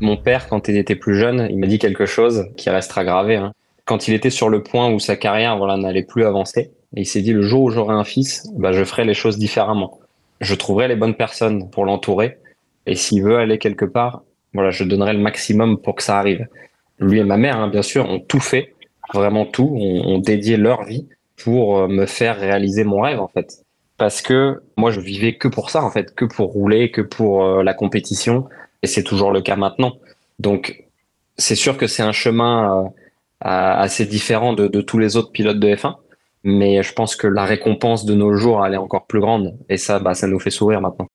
Mon père, quand il était plus jeune, il m'a dit quelque chose qui restera gravé. Hein. Quand il était sur le point où sa carrière voilà, n'allait plus avancer, il s'est dit le jour où j'aurai un fils, bah, je ferai les choses différemment. Je trouverai les bonnes personnes pour l'entourer. Et s'il veut aller quelque part, voilà, je donnerai le maximum pour que ça arrive. Lui et ma mère, hein, bien sûr, ont tout fait, vraiment tout, ont, ont dédié leur vie pour euh, me faire réaliser mon rêve, en fait. Parce que moi, je vivais que pour ça, en fait, que pour rouler, que pour euh, la compétition, et c'est toujours le cas maintenant. Donc, c'est sûr que c'est un chemin euh, assez différent de, tous les autres pilotes de F1, mais je pense que la récompense de nos jours, elle est encore plus grande, et ça, bah, ça nous fait sourire maintenant.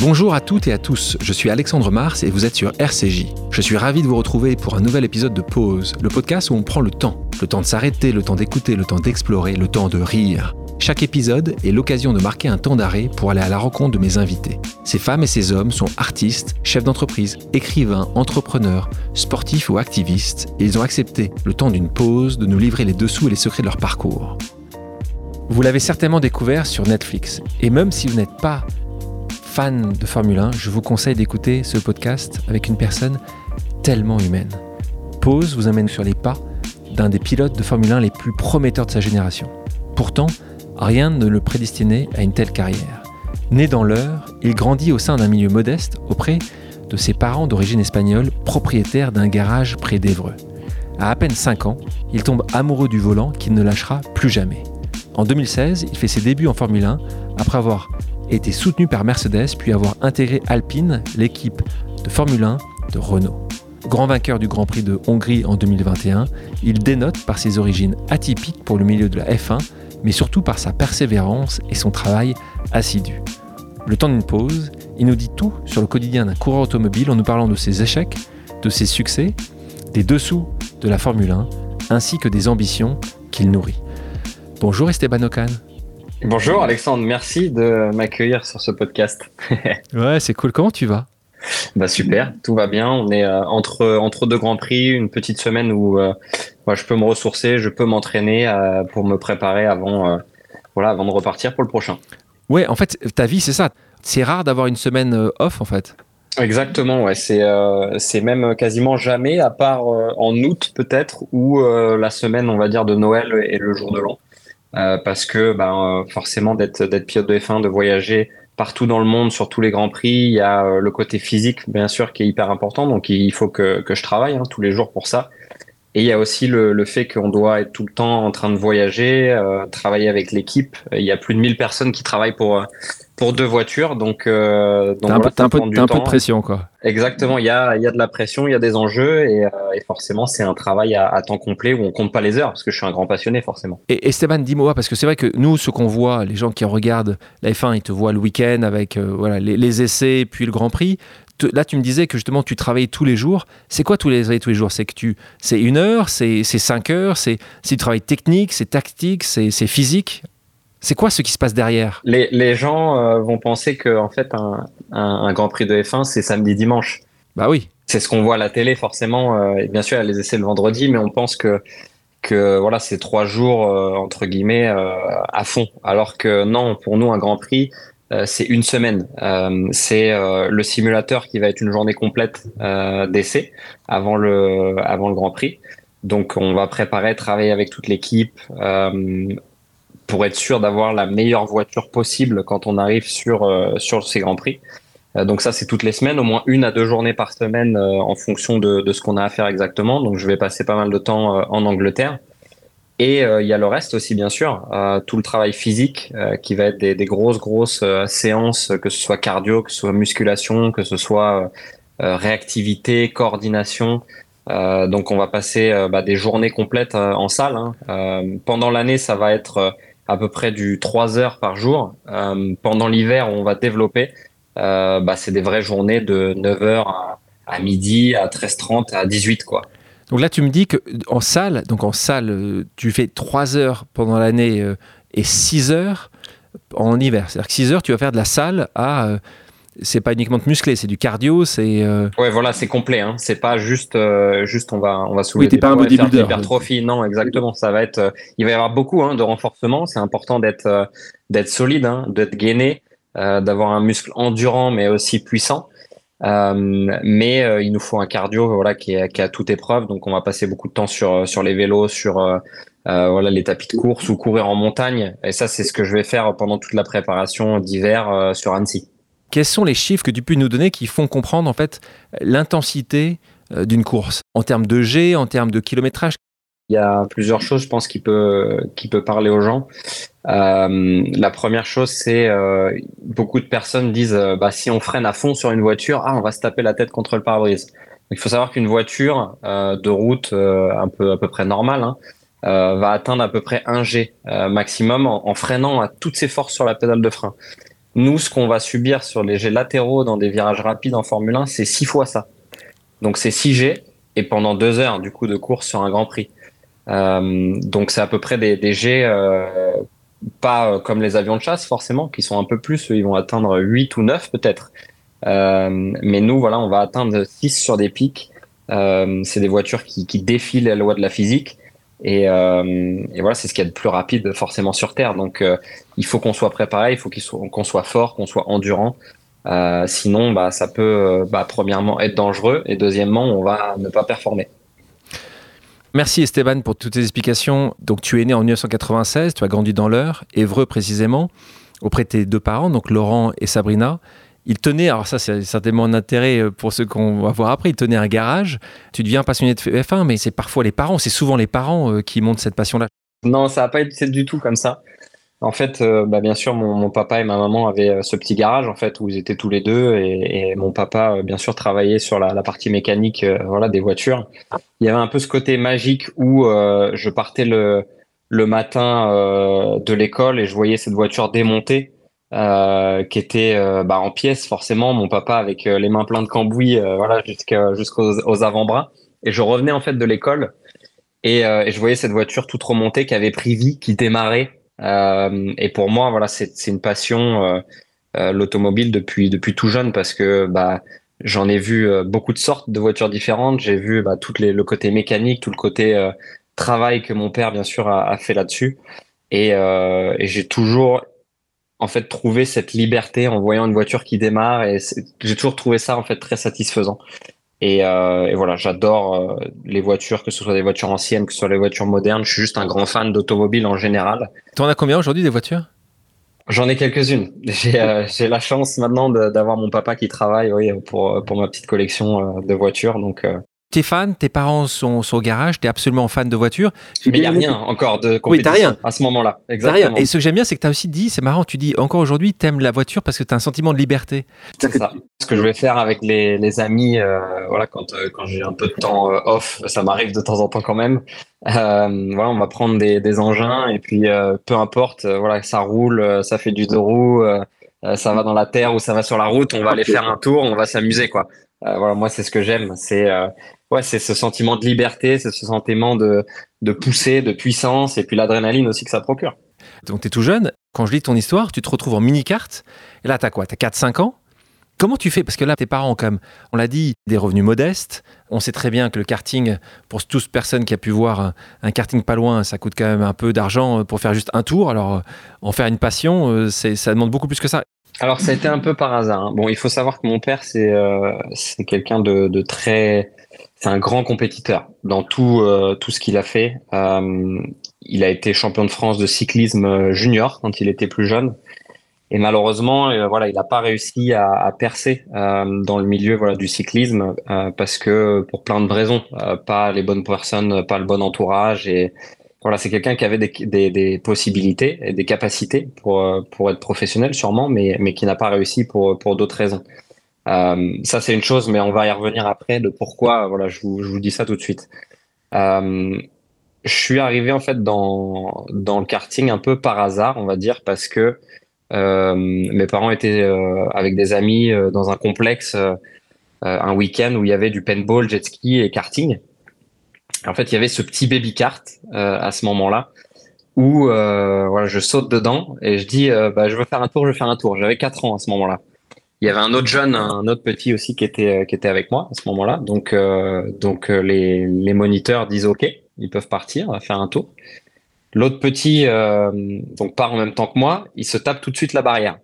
Bonjour à toutes et à tous, je suis Alexandre Mars et vous êtes sur RCJ. Je suis ravi de vous retrouver pour un nouvel épisode de Pause, le podcast où on prend le temps. Le temps de s'arrêter, le temps d'écouter, le temps d'explorer, le temps de rire. Chaque épisode est l'occasion de marquer un temps d'arrêt pour aller à la rencontre de mes invités. Ces femmes et ces hommes sont artistes, chefs d'entreprise, écrivains, entrepreneurs, sportifs ou activistes, et ils ont accepté, le temps d'une pause, de nous livrer les dessous et les secrets de leur parcours. Vous l'avez certainement découvert sur Netflix, et même si vous n'êtes pas fan de Formule 1, je vous conseille d'écouter ce podcast avec une personne tellement humaine. Pause vous amène sur les pas d'un des pilotes de Formule 1 les plus prometteurs de sa génération. Pourtant, rien ne le prédestinait à une telle carrière. Né dans l'heure, il grandit au sein d'un milieu modeste auprès de ses parents d'origine espagnole, propriétaires d'un garage près d'Evreux. À à peine 5 ans, il tombe amoureux du volant qu'il ne lâchera plus jamais. En 2016, il fait ses débuts en Formule 1 après avoir été soutenu par Mercedes puis avoir intégré Alpine, l'équipe de Formule 1 de Renault. Grand vainqueur du Grand Prix de Hongrie en 2021, il dénote par ses origines atypiques pour le milieu de la F1, mais surtout par sa persévérance et son travail assidu. Le temps d'une pause, il nous dit tout sur le quotidien d'un coureur automobile en nous parlant de ses échecs, de ses succès, des dessous de la Formule 1, ainsi que des ambitions qu'il nourrit. Bonjour Esteban Ocon. Bonjour Alexandre, merci de m'accueillir sur ce podcast. ouais, c'est cool. Comment tu vas? Bah super, tout va bien. On est euh, entre entre deux grands prix, une petite semaine où euh, je peux me ressourcer, je peux m'entraîner euh, pour me préparer avant voilà avant de repartir pour le prochain. Ouais, en fait, ta vie c'est ça. C'est rare d'avoir une semaine off en fait. Exactement, ouais. C'est c'est même quasiment jamais, à part en août peut-être, ou la semaine, on va dire, de Noël et le jour de l'an. Parce que ben, forcément d'être d'être pilote de F1, de voyager partout dans le monde sur tous les grands prix, il y a euh, le côté physique bien sûr qui est hyper important, donc il faut que, que je travaille hein, tous les jours pour ça. Et il y a aussi le, le fait qu'on doit être tout le temps en train de voyager, euh, travailler avec l'équipe. Il y a plus de 1000 personnes qui travaillent pour pour deux voitures, donc euh, donc un, peu, un, peu, un peu de pression quoi. Exactement, il y a y a de la pression, il y a des enjeux et, euh, et forcément c'est un travail à, à, temps complet où on compte pas les heures parce que je suis un grand passionné forcément. Et Esteban, dis-moi parce que c'est vrai que nous ce qu'on voit, les gens qui regardent la F1, ils te voient le week-end avec euh, voilà les, les, essais puis le Grand Prix là, tu me disais que justement, tu travailles tous les jours. C'est quoi tous les, tous les jours? C'est que tu, c'est une heure, c'est cinq heures, c'est du travail technique, c'est tactique, c'est physique? C'est quoi ce qui se passe derrière? Les, les, gens euh, vont penser que en fait un, un, Grand Prix de F1 c'est samedi dimanche. Bah oui. C'est ce qu'on voit à la télé forcément. Euh, et bien sûr, il y a les essais le vendredi, mais on pense que que voilà c'est trois jours euh, entre guillemets à fond. Alors que non, pour nous un Grand Prix c'est une semaine. C'est le simulateur qui va être une journée complète d'essai avant le avant le Grand Prix. Donc on va préparer, travailler avec toute l'équipe pour être sûr d'avoir la meilleure voiture possible quand on arrive sur sur ces grands prix. donc ça c'est toutes les semaines, au moins une à deux journées par semaine en fonction de, de ce qu'on a à faire exactement. Donc je vais passer pas mal de temps en Angleterre. Et euh, il y a le reste aussi, bien sûr, euh, tout le travail physique euh, qui va être des, des grosses, grosses séances, que ce soit cardio, que ce soit musculation, que ce soit réactivité, coordination. donc on va passer bah, des journées complètes en salle. Hein. pendant l'année, ça va être à peu près du 3 heures par jour. pendant l'hiver, on va développer. bah, c'est des vraies journées de 9 heures à, à midi, à 13h30, à 18 quoi. Donc là, tu me dis que en salle, donc en salle, euh, tu fais 3 heures pendant l'année euh, et 6 heures en hiver. C'est-à-dire que 6 heures, tu vas faire de la salle à. Euh, c'est pas uniquement de muscler, c'est du cardio, c'est. Ouais, voilà, c'est complet. Hein. C'est pas juste, juste on va, on va soulever. Oui, t'es pas un bodybuilder. Hypertrophie, non, exactement. Ça va être. il va y avoir beaucoup hein, de renforcement. C'est important d'être, d'être solide, hein, d'être gainé. d'avoir un muscle endurant mais aussi puissant. mais il nous faut un cardio voilà qui est, qui est à toute épreuve. Donc on va passer beaucoup de temps sur sur les vélos, sur voilà les tapis de course ou courir en montagne. Et ça c'est ce que je vais faire pendant toute la préparation d'hiver sur Annecy. Quels sont les chiffres que tu peux nous donner qui font comprendre en fait l'intensité euh, d'une course? En termes de G, en termes de kilométrage? Il y a plusieurs choses, je pense, qui peut qui peut parler aux gens. Euh, la première chose, c'est euh, beaucoup de personnes disent bah, si on freine à fond sur une voiture, ah on va se taper la tête contre le pare-brise. Il faut savoir qu'une voiture de route un peu à peu près normale hein, va atteindre à peu près 1 G maximum en, en, freinant à toutes ses forces sur la pédale de frein. Nous, ce qu'on va subir sur les G latéraux dans des virages rapides en Formule 1, c'est 6 fois ça. Donc c'est 6 G et pendant deux heures du coup de course sur un Grand Prix. Euh, donc c'est à peu près des, des G euh, pas euh, comme les avions de chasse forcément, qui sont un peu plus, ils vont atteindre 8 ou 9 peut-être. Euh, mais nous, voilà, on va atteindre 6 sur des pics. C'est des voitures qui, qui défient les lois de la physique. Et, et voilà, c'est ce qu'il y a de plus rapide forcément sur Terre. Donc il faut qu'on soit préparé, il faut qu'on soit fort, qu'on soit endurant. Euh, sinon, bah, ça peut, euh, bah, premièrement, être dangereux et deuxièmement, on va ne pas performer. Merci Esteban pour toutes tes explications. Donc, tu es né en 1996, tu as grandi dans l'Eure, Évreux précisément, auprès de tes deux parents, donc Laurent et Sabrina. Ils tenaient, alors ça c'est certainement un intérêt euh, pour ceux qu'on va voir après, ils tenaient un garage. Tu deviens passionné de F1, mais c'est parfois les parents, c'est souvent les parents qui montrent cette passion-là. Non, ça n'a pas été du tout comme ça. En fait, euh, bah, bien sûr, mon, papa et ma maman avaient euh, ce petit garage en fait où ils étaient tous les deux et, mon papa, euh, bien sûr, travaillait sur la, partie mécanique, voilà, des voitures. Il y avait un peu ce côté magique où je partais le le matin de l'école et je voyais cette voiture démontée qui était bah, en pièces forcément. Mon papa avec les mains pleines de cambouis, voilà, jusqu'aux avant-bras. Et je revenais en fait de l'école et, je voyais cette voiture toute remontée qui avait pris vie, qui démarrait euh, et pour moi, voilà, c'est une passion euh, euh, l'automobile depuis depuis tout jeune parce que bah j'en ai vu beaucoup de sortes de voitures différentes. J'ai vu bah, tout les, le côté mécanique, tout le côté travail que mon père bien sûr a, fait là-dessus. Et j'ai toujours en fait trouvé cette liberté en voyant une voiture qui démarre et j'ai toujours trouvé ça en fait très satisfaisant. Euh, et, voilà, j'adore euh, les voitures, que ce soit des voitures anciennes, que ce soit des voitures modernes. Je suis juste un grand fan d'automobile en général. Tu en as combien aujourd'hui des voitures? J'en ai quelques-unes. Euh, j'ai la chance maintenant d'avoir mon papa qui travaille oui, pour, pour ma petite collection de voitures. Donc, t'es fan, tes parents sont, au garage, t'es absolument fan de voitures. Mais il n'y a rien encore de compétition oui, rien. à ce moment-là. Exactement. Rien. Et ce que j'aime bien, c'est que tu as aussi dit, c'est marrant, tu dis encore aujourd'hui, t'aimes la voiture parce que tu as un sentiment de liberté. C'est ça. Ce que je vais faire avec les, les amis, euh, voilà, quand, euh, quand j'ai un peu de temps euh, off, ça m'arrive de temps en temps quand même. voilà, on va prendre des, des engins et puis peu importe, voilà, ça roule, ça fait du deux roues, ça va dans la terre ou ça va sur la route, on va aller faire un tour, on va s'amuser quoi. voilà, moi c'est ce que j'aime, c'est ouais, c'est ce sentiment de liberté, c'est ce sentiment de, de pousser, de puissance, et puis l'adrénaline aussi que ça procure. Donc tu es tout jeune, quand je lis ton histoire, tu te retrouves en mini-carte, et là tu as quoi? Tu as 4-5 ans? Comment tu fais? Parce que là, tes parents, comme on l'a dit, des revenus modestes. On sait très bien que le karting, pour toute personne qui a pu voir un, karting pas loin, ça coûte quand même un peu d'argent pour faire juste un tour. Alors, en faire une passion, euh, ça demande beaucoup plus que ça. Alors, ça a été un peu par hasard. Hein. Bon, il faut savoir que mon père, c'est euh, quelqu'un de, de, très c'est un grand compétiteur dans tout euh, tout ce qu'il a fait. Euh, il a été champion de France de cyclisme euh, junior quand il était plus jeune. Et malheureusement, voilà, il n'a pas réussi à, à percer dans le milieu voilà du cyclisme parce que pour plein de raisons, pas les bonnes personnes, pas le bon entourage et voilà, c'est quelqu'un qui avait des, des, des, possibilités et des capacités pour pour être professionnel sûrement, mais mais qui n'a pas réussi pour pour d'autres raisons. Euh, ça, c'est une chose, mais on va y revenir après de pourquoi. Voilà, je vous, je vous dis ça tout de suite. Euh, je suis arrivé en fait dans dans le karting un peu par hasard, on va dire, parce que euh, mes parents étaient euh, avec des amis euh, dans un complexe un week-end où il y avait du paintball, jet ski et karting. En fait, il y avait ce petit baby kart à ce moment-là où voilà, je saute dedans et je dis bah, je veux faire un tour, je veux faire un tour. J'avais 4 ans à ce moment-là. Il y avait un autre jeune, un autre petit aussi qui était euh, qui était avec moi à ce moment-là. Donc euh, donc euh, les les moniteurs disent OK, ils peuvent partir, faire un tour. L'autre petit donc part en même temps que moi, il se tape tout de suite la barrière.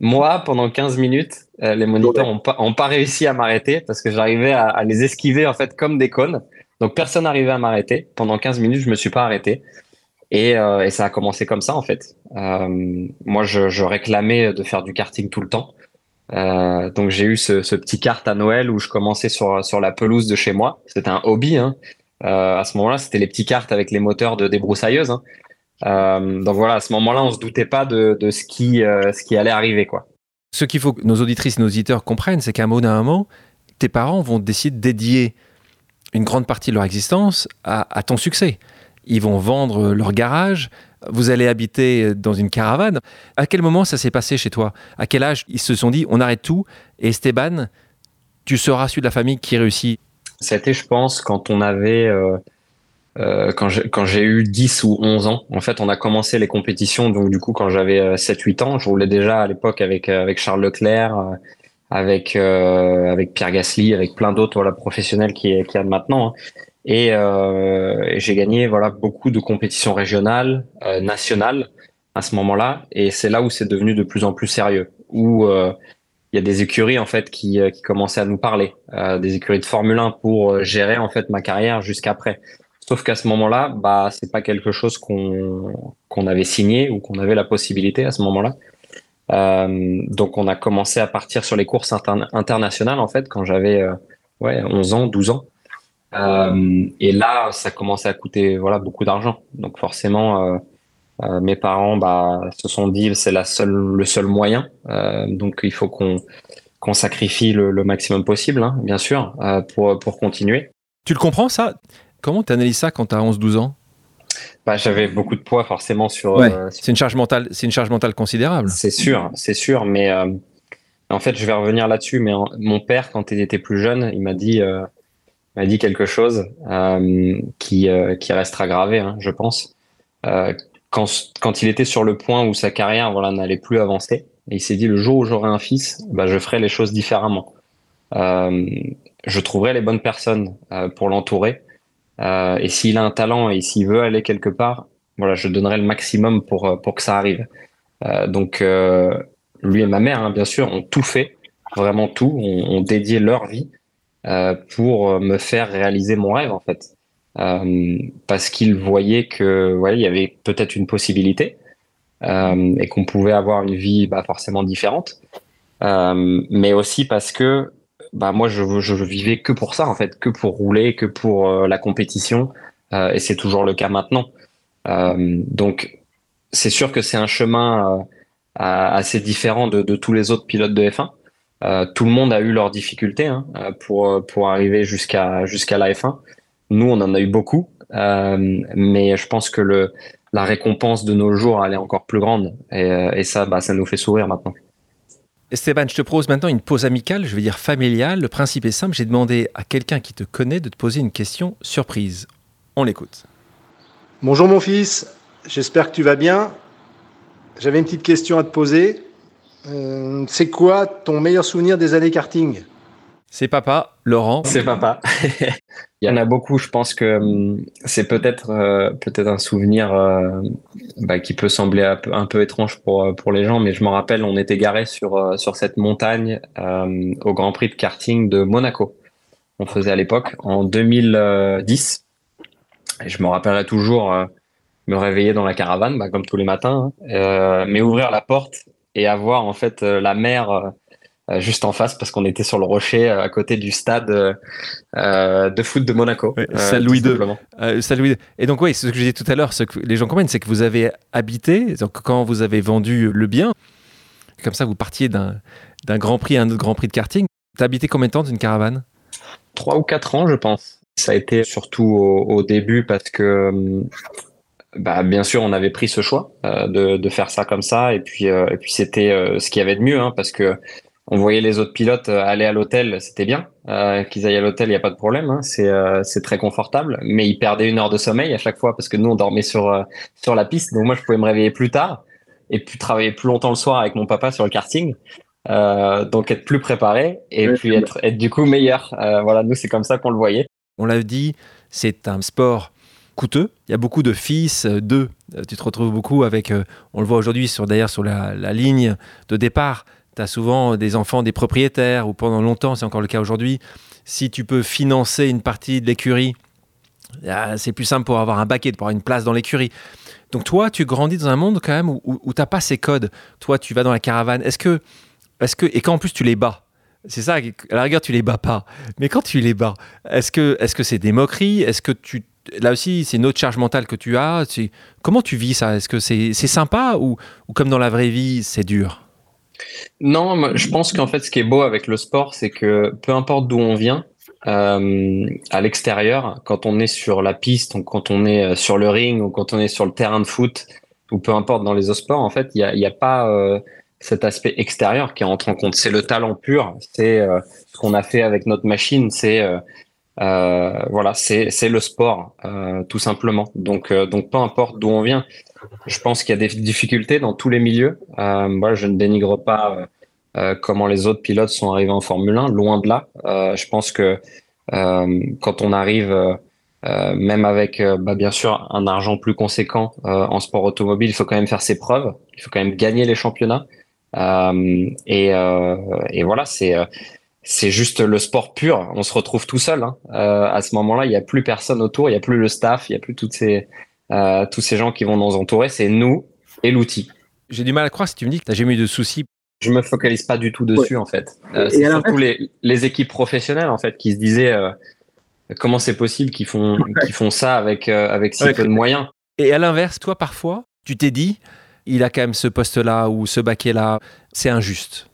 Moi, pendant 15 minutes, les moniteurs n'ont pas, ont pas réussi à m'arrêter parce que j'arrivais à, à, les esquiver en fait comme des cônes. Donc personne n'arrivait à m'arrêter. Pendant 15 minutes, je me suis pas arrêté. Et, euh, et, ça a commencé comme ça en fait. Euh, moi, je, réclamais de faire du karting tout le temps. Euh, donc j'ai eu ce, petit kart à Noël où je commençais sur sur la pelouse de chez moi. C'était un hobby. Hein. À ce moment-là, c'était les petits karts avec les moteurs de débroussailleuse. Hein. Donc voilà, à ce moment-là, on se doutait pas de, de ce qui ce qui allait arriver quoi. Ce qu'il faut que nos auditrices et nos auditeurs comprennent, c'est qu'à un moment, tes parents vont décider de dédier une grande partie de leur existence à, ton succès ils vont vendre leur garage, vous allez habiter dans une caravane. À quel moment ça s'est passé chez toi? À quel âge ils se sont dit on arrête tout et Esteban, tu seras celui de la famille qui réussit? C'était, je pense, quand on avait. Euh, euh, quand j'ai eu 10 ou 11 ans, en fait, on a commencé les compétitions. Donc, du coup, quand j'avais 7-8 ans, je roulais déjà à l'époque avec, euh, avec Charles Leclerc, avec, avec Pierre Gasly, avec plein d'autres voilà, professionnels qui, qui y a maintenant. Hein. Et, euh, j'ai gagné voilà beaucoup de compétitions régionales, euh, nationales à ce moment-là. Et c'est là où c'est devenu de plus en plus sérieux, où euh, il y a des écuries en fait qui, euh, qui commençaient à nous parler, euh, des écuries de Formule 1 pour euh, gérer en fait ma carrière jusqu'après. Sauf qu'à ce moment-là, bah c'est pas quelque chose qu'on qu'on avait signé ou qu'on avait la possibilité à ce moment-là. Euh, donc on a commencé à partir sur les courses internationales en fait quand j'avais ouais 11 ans, 12 ans. Euh, et là, ça commençait à coûter voilà beaucoup d'argent. Donc forcément, euh, euh, mes parents bah, se sont dit c'est la seule le seul moyen. donc il faut qu'on qu'on sacrifie le, le, maximum possible, hein, bien sûr, pour pour continuer. Tu le comprends ça? Comment tu analyses ça quand tu as 11-12 ans? Bah, j'avais beaucoup de poids forcément sur. Ouais, c'est une charge mentale, c'est une charge mentale considérable. C'est sûr, c'est sûr, mais en fait, je vais revenir là-dessus. Mais mon père, quand il était plus jeune, il m'a dit m'a dit quelque chose euh, qui, euh, qui restera gravé, hein, je pense. Euh, quand, quand il était sur le point où sa carrière voilà, n'allait plus avancer, et il s'est dit le jour où j'aurai un fils, bah, je ferai les choses différemment. Euh, je trouverai les bonnes personnes euh, pour l'entourer. Euh, et s'il a un talent et s'il veut aller quelque part, voilà, je donnerai le maximum pour, pour que ça arrive. donc, lui et ma mère, hein, bien sûr, ont tout fait, vraiment tout, ont, ont dédié leur vie euh, pour me faire réaliser mon rêve en fait, euh, parce qu'il voyait que ouais, il y avait peut-être une possibilité euh, et qu'on pouvait avoir une vie bah, forcément différente, mais aussi parce que bah moi je, je vivais que pour ça en fait, que pour rouler, que pour la compétition, et c'est toujours le cas maintenant. donc c'est sûr que c'est un chemin assez différent de, de, tous les autres pilotes de F1. Euh, tout le monde a eu leurs difficultés hein, euh, pour euh, pour arriver jusqu'à jusqu'à la F1. Nous, on en a eu beaucoup, euh, mais je pense que le la récompense de nos jours, elle est encore plus grande, et, et ça, bah, ça nous fait sourire maintenant. Esteban, je te propose maintenant une pause amicale, je vais dire familiale. Le principe est simple, j'ai demandé à quelqu'un qui te connaît de te poser une question surprise. On l'écoute. Bonjour mon fils, j'espère que tu vas bien. J'avais une petite question à te poser. Euh, c'est quoi ton meilleur souvenir des années karting? C'est papa, Laurent. C'est papa. Il y en a beaucoup. Je pense que hum, c'est peut-être euh, peut-être un souvenir euh, bah, qui peut sembler un peu, étrange pour pour les gens, mais je me rappelle, on était garé sur sur cette montagne au Grand Prix de karting de Monaco. On faisait à l'époque en 2010. Et je me rappellerai toujours me réveiller dans la caravane, bah, comme tous les matins, hein, mais ouvrir la porte et avoir en fait euh, la mer euh, euh, juste en face parce qu'on était sur le rocher à côté du stade de foot de Monaco. Oui, salle Louis II. Et donc oui, ce que je disais tout à l'heure, ce que les gens comprennent, c'est que vous avez habité, donc quand vous avez vendu le bien, comme ça vous partiez d'un Grand Prix à un autre Grand Prix de karting. Tu as habité combien de temps dans une caravane? Trois ou quatre ans, je pense. Ça a été surtout au, au début parce que hum, bah, bien sûr, on avait pris ce choix euh, de, de, faire ça comme ça, et puis euh, et puis c'était euh, ce qu'il y avait de mieux, hein, parce que on voyait les autres pilotes aller à l'hôtel, c'était bien. Qu'ils aillent à l'hôtel, il y a pas de problème, hein, c'est c'est très confortable, mais ils perdaient une heure de sommeil à chaque fois parce que nous on dormait sur sur la piste, donc moi je pouvais me réveiller plus tard et puis travailler plus longtemps le soir avec mon papa sur le karting. donc être plus préparé et puis être, être du coup meilleur. voilà, nous c'est comme ça qu'on le voyait. On l'a dit, c'est un sport coûteux. Il y a beaucoup de fils, d'eux. Tu te retrouves beaucoup avec, on le voit aujourd'hui sur, d'ailleurs sur la, la ligne de départ, tu as souvent des enfants des propriétaires, ou pendant longtemps, c'est encore le cas aujourd'hui, si tu peux financer une partie de l'écurie, ah, c'est plus simple pour avoir un baquet, pour avoir une place dans l'écurie. Donc toi, tu grandis dans un monde quand même où, où, tu n'as pas ces codes. Toi, tu vas dans la caravane. Est-ce que, est que, et quand en plus tu les bats, c'est ça, à la rigueur, tu les bats pas. Mais quand tu les bats, est-ce que c'est des moqueries? Est-ce que tu là aussi, c'est une autre charge mentale que tu as. Comment tu vis ça? Est-ce que c'est sympa ou, comme dans la vraie vie, c'est dur? Non, je pense qu'en fait, ce qui est beau avec le sport, c'est que peu importe d'où on vient, euh, à l'extérieur, quand on est sur la piste, ou quand on est euh, sur le ring, ou quand on est sur le terrain de foot, ou peu importe dans les autres sports, en fait, il n'y a, pas euh, cet aspect extérieur qui entre en compte. C'est le talent pur, c'est ce qu'on a fait avec notre machine, c'est voilà, c'est le sport, tout simplement. Donc donc peu importe d'où on vient, je pense qu'il y a des difficultés dans tous les milieux. moi, je ne dénigre pas euh, comment les autres pilotes sont arrivés en Formule 1. Loin de là. Euh, je pense que euh, quand on arrive, même avec bah, bien sûr un argent plus conséquent en sport automobile, il faut quand même faire ses preuves. Il faut quand même gagner les championnats. Et, et, voilà, c'est c'est juste le sport pur. On se retrouve tout seul. Hein. à ce moment-là, il n'y a plus personne autour, il n'y a plus le staff, il n'y a plus toutes ces, tous ces gens qui vont nous entourer. C'est nous et l'outil. J'ai du mal à croire si tu me dis que tu n'as jamais eu de soucis je me focalise pas du tout dessus en fait. Euh, c'est surtout les, les, équipes professionnelles en fait qui se disaient euh, comment c'est possible qu'ils font qu'ils font ça avec euh, avec si peu de moyens. Et à l'inverse, toi parfois, tu t'es dit il a quand même ce poste là ou ce baquet là, c'est injuste.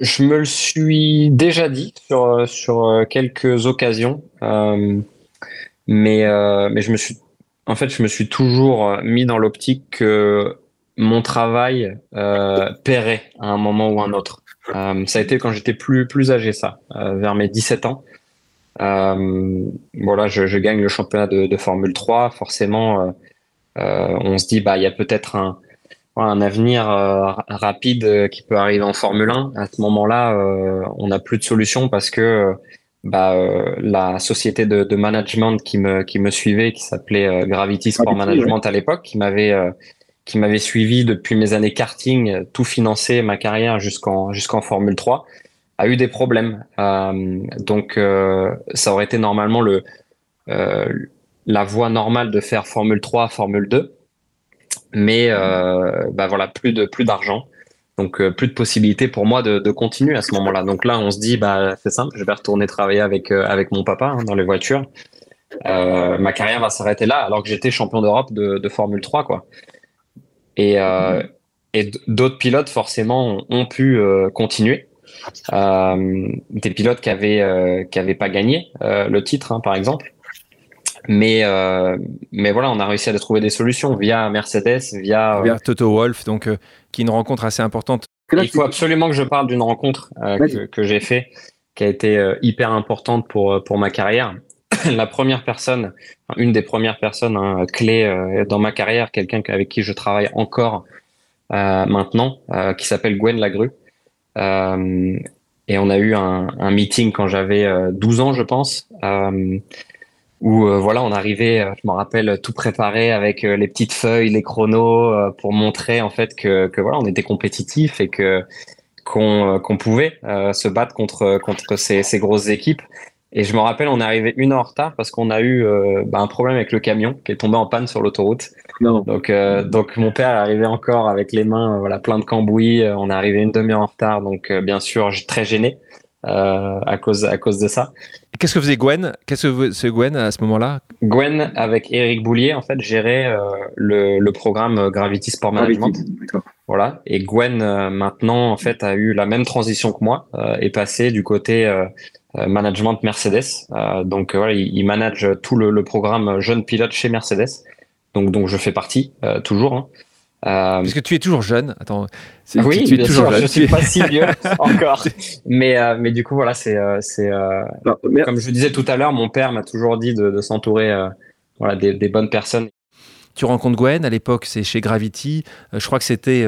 Je me le suis déjà dit sur sur quelques occasions, mais mais je me suis en fait je me suis toujours mis dans l'optique que mon travail euh, paierait à un moment ou un autre. Euh, ça a été quand j'étais plus plus âgé, ça, euh, vers mes 17 ans. Euh, voilà, je, je, gagne le championnat de, de Formule 3. Forcément, euh, euh, on se dit, bah, il y a peut-être un, un avenir rapide qui peut arriver en Formule 1. À ce moment-là, on n'a plus de solution parce que bah, la société de, de, management qui me, qui me suivait, qui s'appelait Gravity Sport Management à l'époque, qui m'avait qui m'avait suivi depuis mes années karting, tout financé ma carrière jusqu'en jusqu'en Formule 3, a eu des problèmes. Euh, donc euh, ça aurait été normalement le euh, la voie normale de faire Formule 3, Formule 2, mais bah voilà plus de plus d'argent. Donc plus de possibilités pour moi de, de continuer à ce moment-là. Donc là, on se dit, bah c'est simple, je vais retourner travailler avec avec mon papa hein, dans les voitures. ma carrière va s'arrêter là, alors que j'étais champion d'Europe de, de Formule 3, quoi. Et, euh, et d'autres pilotes, forcément, ont pu euh, continuer. Euh, des pilotes qui avaient, qui avaient pas gagné le titre, hein, par exemple. Mais, mais voilà, on a réussi à trouver des solutions via Mercedes, via, via Toto Wolf, donc qui est une rencontre assez importante. Il faut absolument que je parle d'une rencontre que, que j'ai fait, qui a été hyper importante pour pour ma carrière. la première personne, une des premières personnes hein, clés euh, dans ma carrière, quelqu'un avec qui je travaille encore euh, maintenant, euh, qui s'appelle Gwen Lagru. et on a eu un, un meeting quand j'avais 12 ans, je pense, où voilà, on arrivait, je me rappelle, tout préparé avec les petites feuilles, les chronos, pour montrer en fait que, que voilà, on était compétitif et que qu'on pouvait se battre contre contre ces, ces grosses équipes. Et je me rappelle, on est arrivé une heure en retard parce qu'on a eu euh, bah, un problème avec le camion qui est tombé en panne sur l'autoroute. Donc, euh, donc mon père est arrivé encore avec les mains, euh, voilà, plein de cambouis. on est arrivé une demi-heure en retard, donc bien sûr, très gêné à cause à cause de ça. Qu'est-ce que faisait Gwen? Qu'est-ce que faisait Gwen à ce moment-là? Gwen avec Eric Boulier en fait gérait le, le programme Gravity Sport Management. Voilà. Et Gwen maintenant en fait a eu la même transition que moi, est passée du côté euh, management Mercedes. Euh, donc voilà, il, manage tout le, programme jeune pilote chez Mercedes. Donc donc je fais partie euh, toujours. Hein. Parce que tu es toujours jeune. Attends. Oui, tu, es toujours jeune. Je suis pas si vieux encore. Mais mais du coup voilà, c'est c'est comme je disais tout à l'heure, mon père m'a toujours dit de, s'entourer voilà des, des, bonnes personnes. Tu rencontres Gwen, à l'époque c'est chez Gravity, je crois que c'était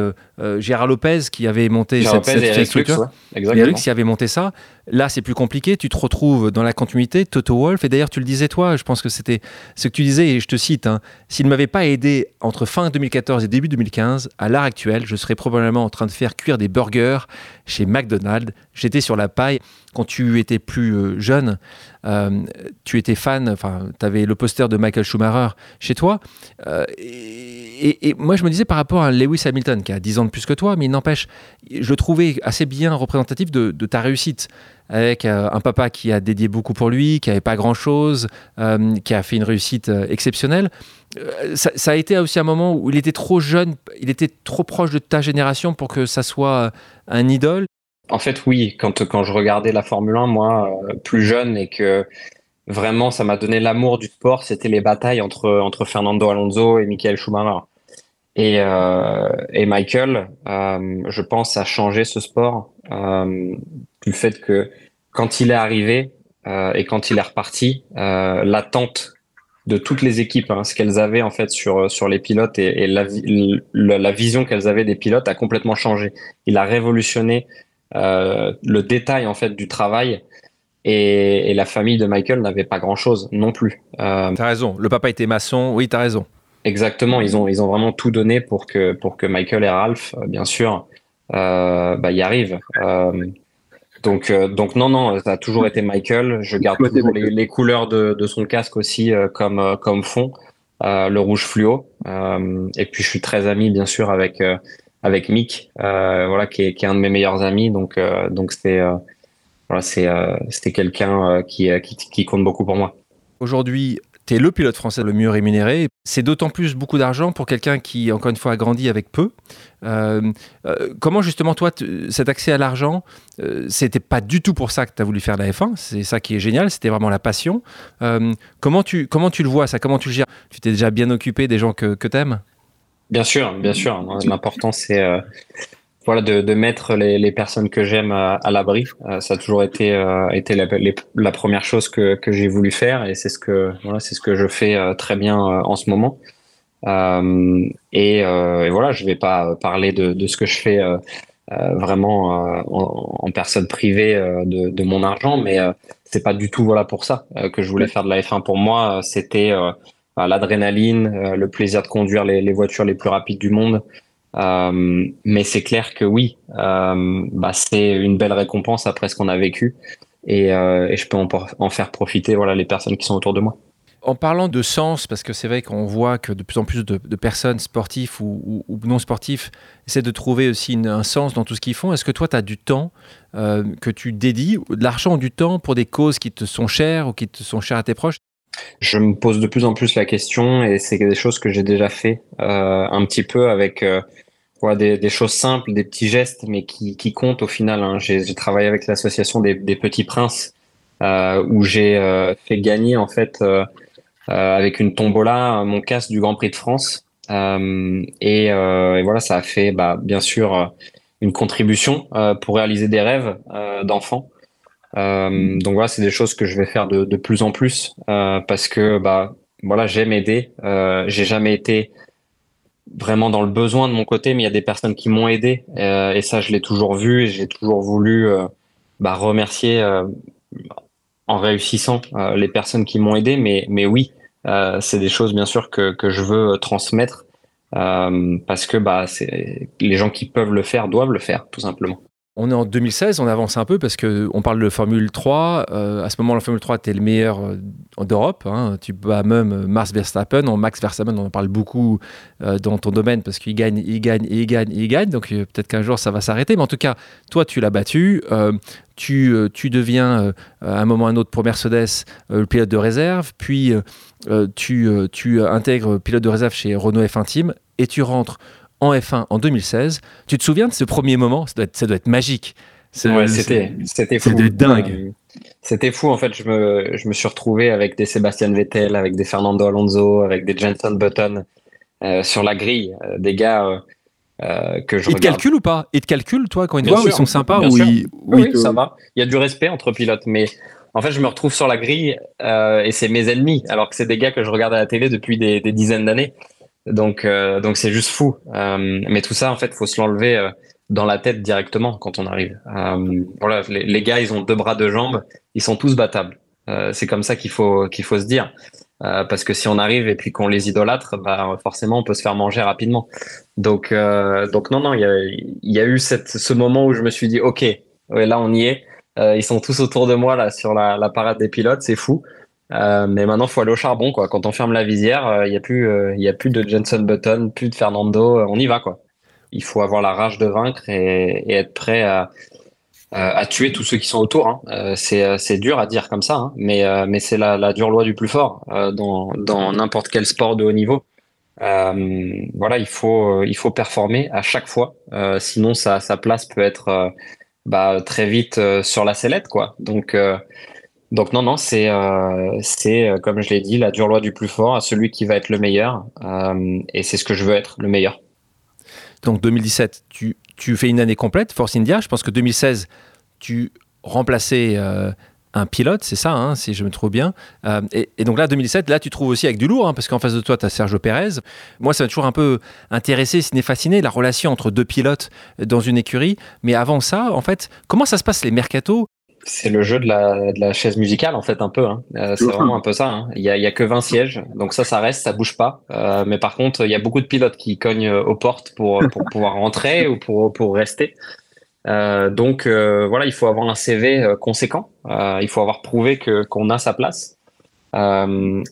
Gérard Lopez qui avait monté cette, cette, structure. Lux, qui avait monté ça. Là, c'est plus compliqué. Tu te retrouves dans la continuité, Toto Wolf. Et d'ailleurs, tu le disais toi, je pense que c'était ce que tu disais, et je te cite hein, S'il ne m'avait pas aidé entre fin 2014 et début 2015, à l'heure actuelle, je serais probablement en train de faire cuire des burgers chez McDonald's. J'étais sur la paille. Quand tu étais plus euh, jeune, euh, tu étais fan, enfin, tu avais le poster de Michael Schumacher chez toi. Euh, et, moi, je me disais par rapport à Lewis Hamilton, qui a 10 ans de plus que toi, mais il n'empêche, je le trouvais assez bien représentatif de, ta réussite avec un papa qui a dédié beaucoup pour lui, qui n'avait pas grand-chose, qui a fait une réussite exceptionnelle. Ça, ça, a été aussi un moment où il était trop jeune, il était trop proche de ta génération pour que ça soit un idole. En fait, oui. Quand, quand je regardais la Formule 1, moi, euh, plus jeune, et que vraiment ça m'a donné l'amour du sport, c'était les batailles entre, entre Fernando Alonso et Michael Schumacher. Et, euh, et Michael, euh, je pense, a changé ce sport du fait que quand il est arrivé et quand il est reparti, l'attente de toutes les équipes, hein, ce qu'elles avaient en fait sur sur les pilotes et, la, la, vision qu'elles avaient des pilotes a complètement changé. Il a révolutionné euh, le détail en fait du travail. Et, la famille de Michael n'avait pas grand chose non plus. Euh, t'as raison. Le papa était maçon. Oui, t'as raison. Exactement. Ils ont ils ont vraiment tout donné pour que pour que Michael et Ralph, euh, bien sûr, euh, bah, y arrivent. Euh, donc, donc non, non, ça a toujours été Michael. Je garde toujours les, les, couleurs de, de, son casque aussi comme, comme fond, le rouge fluo. et puis, je suis très ami, bien sûr, avec, avec Mick, euh, voilà, qui est, qui est, un de mes meilleurs amis. Donc, euh, donc c'est euh, voilà, c'est c'était quelqu'un qui, qui, qui compte beaucoup pour moi. Aujourd'hui, tu es le pilote français le mieux rémunéré. C'est d'autant plus beaucoup d'argent pour quelqu'un qui, encore une fois, a grandi avec peu. Euh, comment justement, toi, cet accès à l'argent, euh, c'était pas du tout pour ça que tu as voulu faire la F1. C'est ça qui est génial, c'était vraiment la passion. Euh, comment, tu, comment tu le vois, ça? Comment tu le gères? Tu t'es déjà bien occupé des gens que, que tu aimes Bien sûr, bien sûr. L'important, c'est euh, voilà, de, de, mettre les, les personnes que j'aime à, l'abri. Euh, ça a toujours été, euh, été la, la, première chose que, que j'ai voulu faire et c'est ce que voilà, c'est ce que je fais très bien en ce moment. Et, et, voilà, je vais pas parler de, de ce que je fais vraiment en, en, personne privée de, de, mon argent, mais c'est pas du tout voilà pour ça que je voulais faire de la F1. Pour moi, c'était l'adrénaline, euh, le plaisir de conduire les, les, voitures les plus rapides du monde. Euh, mais c'est clair que oui, euh, bah, c'est une belle récompense après ce qu'on a vécu et, et je peux en, faire profiter voilà, les personnes qui sont autour de moi. En parlant de sens, parce que c'est vrai qu'on voit que de plus en plus de, personnes sportives ou, non sportives essaient de trouver aussi un sens dans tout ce qu'ils font. Est-ce que toi, tu as du temps euh, que tu dédies, de l'argent ou du temps pour des causes qui te sont chères ou qui te sont chères à tes proches? Je me pose de plus en plus la question et c'est des choses que j'ai déjà fait euh, un petit peu avec euh, des, des, choses simples, des petits gestes, mais qui, qui comptent au final. Hein. J'ai travaillé avec l'association des, des, Petits Princes euh, où j'ai euh, fait gagner en fait euh, euh, avec une tombola mon casque du Grand Prix de France et, et, voilà ça a fait bah, bien sûr une contribution pour réaliser des rêves d'enfants. Euh, donc voilà, c'est des choses que je vais faire de, de plus en plus euh, parce que bah voilà, j'aime aider. Euh, j'ai jamais été vraiment dans le besoin de mon côté, mais il y a des personnes qui m'ont aidé euh, et ça, je l'ai toujours vu et j'ai toujours voulu euh, bah, remercier en réussissant les personnes qui m'ont aidé. Mais mais oui, c'est des choses bien sûr que que je veux transmettre parce que bah c'est les gens qui peuvent le faire doivent le faire tout simplement. On est en 2016, on avance un peu parce qu'on parle de Formule 3. Euh, à ce moment, la Formule 3, tu es le meilleur euh, d'Europe. Hein. Tu bats même Mars Verstappen. En Max Verstappen, on en parle beaucoup euh, dans ton domaine parce qu'il gagne, il gagne, il gagne, il gagne. Donc peut-être qu'un jour, ça va s'arrêter. Mais en tout cas, toi, tu l'as battu. Tu, tu, deviens à un moment ou à un autre pour Mercedes le pilote de réserve. Puis tu, tu intègres pilote de réserve chez Renault F1 Team et tu rentres en F1 en 2016. Tu te souviens de ce premier moment? Ça doit, être, ça doit être magique. c'était c'était fou. C'était dingue. Euh, c'était fou en fait. Je me, je me suis retrouvé avec des Sébastien Vettel, avec des Fernando Alonso, avec des Jenson Button euh, sur la grille, euh, des gars que je. Ils te calculent ou pas? Ils te calculent toi quand ils voient ils sont sympas ou Oui, ça va. Il y a du respect entre pilotes, mais en fait, je me retrouve sur la grille et c'est mes ennemis, alors que c'est des gars que je regarde à la télé depuis des, des dizaines d'années. Donc, euh, donc c'est juste fou. Euh, mais tout ça, en fait, faut se l'enlever euh, dans la tête directement quand on arrive. voilà, les, gars, ils ont deux bras, deux jambes, ils sont tous battables. c'est comme ça qu'il faut qu'il faut se dire. parce que si on arrive et puis qu'on les idolâtre, bah forcément on peut se faire manger rapidement. Donc donc non non, il y a, y a eu cette, ce moment où je me suis dit ok, ouais, là on y est. ils sont tous autour de moi là sur la, la parade des pilotes, c'est fou. Euh, mais maintenant, faut aller au charbon. Quand on ferme la visière, il euh, n'y a plus, il euh, a plus de Jenson Button, plus de Fernando. on y va, quoi. Il faut avoir la rage de vaincre et, être prêt à, tuer tous ceux qui sont autour. Hein. c'est dur à dire comme ça, hein. mais c'est la, dure loi du plus fort dans n'importe quel sport de haut niveau. voilà, il faut il faut performer à chaque fois, sinon sa sa place peut être bah, très vite sur la sellette, quoi. Donc donc non, non, c'est euh, euh, comme je l'ai dit, la dure loi du plus fort, à celui qui va être le meilleur, euh, et c'est ce que je veux être, le meilleur. Donc 2017, tu, tu fais une année complète, Force India. Je pense que 2016, tu remplaçais un pilote, c'est ça, hein, si je me trouve bien. et, donc là, 2017, là, tu trouves aussi avec du lourd, hein, parce qu'en face de toi, tu as Sergio Pérez. Moi, ça m'a toujours un peu intéressé, n'est fasciné, la relation entre deux pilotes dans une écurie. Mais avant ça, en fait, comment ça se passe les mercatos c'est le jeu de la, de la chaise musicale en fait un peu. Hein. Euh, c'est vraiment un peu ça. Hein. Il y, a, y a que 20 sièges, donc ça, ça reste, ça bouge pas. Euh, mais par contre, il y a beaucoup de pilotes qui cognent aux portes pour pour pouvoir rentrer ou pour pour rester. Euh, donc euh, voilà, il faut avoir un CV euh, conséquent. il faut avoir prouvé que qu'on a sa place. et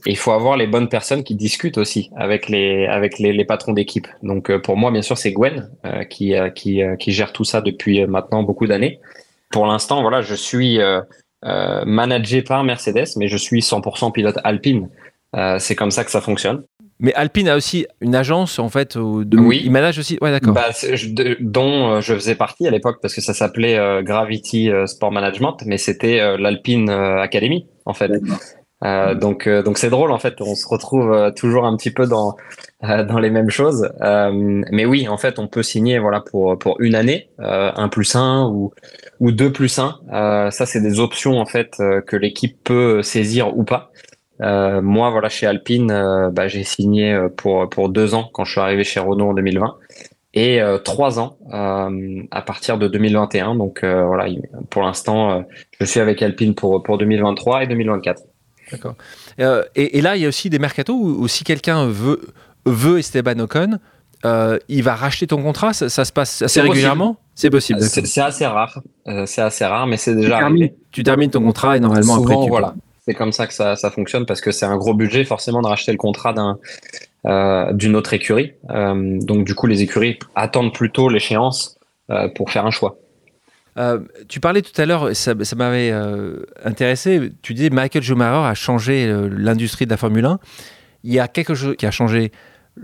il faut avoir les bonnes personnes qui discutent aussi avec les avec les, les patrons d'équipe. Donc pour moi, bien sûr, c'est Gwen qui qui qui gère tout ça depuis maintenant beaucoup d'années pour l'instant, voilà, je suis euh, euh, managé par Mercedes, mais je suis 100% pilote Alpine. Euh, c'est comme ça que ça fonctionne. Mais Alpine a aussi une agence en fait. De... Oui. Il manage aussi? Ouais, d'accord. Bah, dont je faisais partie à l'époque parce que ça s'appelait Gravity Sport Management, mais c'était l'Alpine Academy en fait. Euh, donc euh, donc c'est drôle en fait, on se retrouve euh, toujours un petit peu dans dans les mêmes choses. mais oui, en fait, on peut signer voilà pour pour une année, un plus un ou ou deux plus un. ça c'est des options en fait que l'équipe peut saisir ou pas. moi voilà chez Alpine, bah, j'ai signé pour pour deux ans quand je suis arrivé chez Renault en 2020 et trois ans à partir de 2021. Donc voilà, pour l'instant, je suis avec Alpine pour pour 2023 et 2024. D'accord. Euh, et, là, il y a aussi des mercatos où, si quelqu'un veut, veut Esteban Ocon, euh, il va racheter ton contrat. Ça, se passe assez régulièrement. C'est possible. C'est assez rare. Euh, c'est assez rare, mais c'est déjà. Tu, tu termines ton contrat et normalement après tu. Voilà. C'est comme ça que ça, ça fonctionne parce que c'est un gros budget forcément de racheter le contrat d'un d'une autre écurie. donc du coup, les écuries attendent plutôt l'échéance pour faire un choix. Euh, tu parlais tout à l'heure, ça, m'avait euh, intéressé, tu disais Michael Schumacher a changé euh, l'industrie de la Formule 1. Il y a quelque chose qui a changé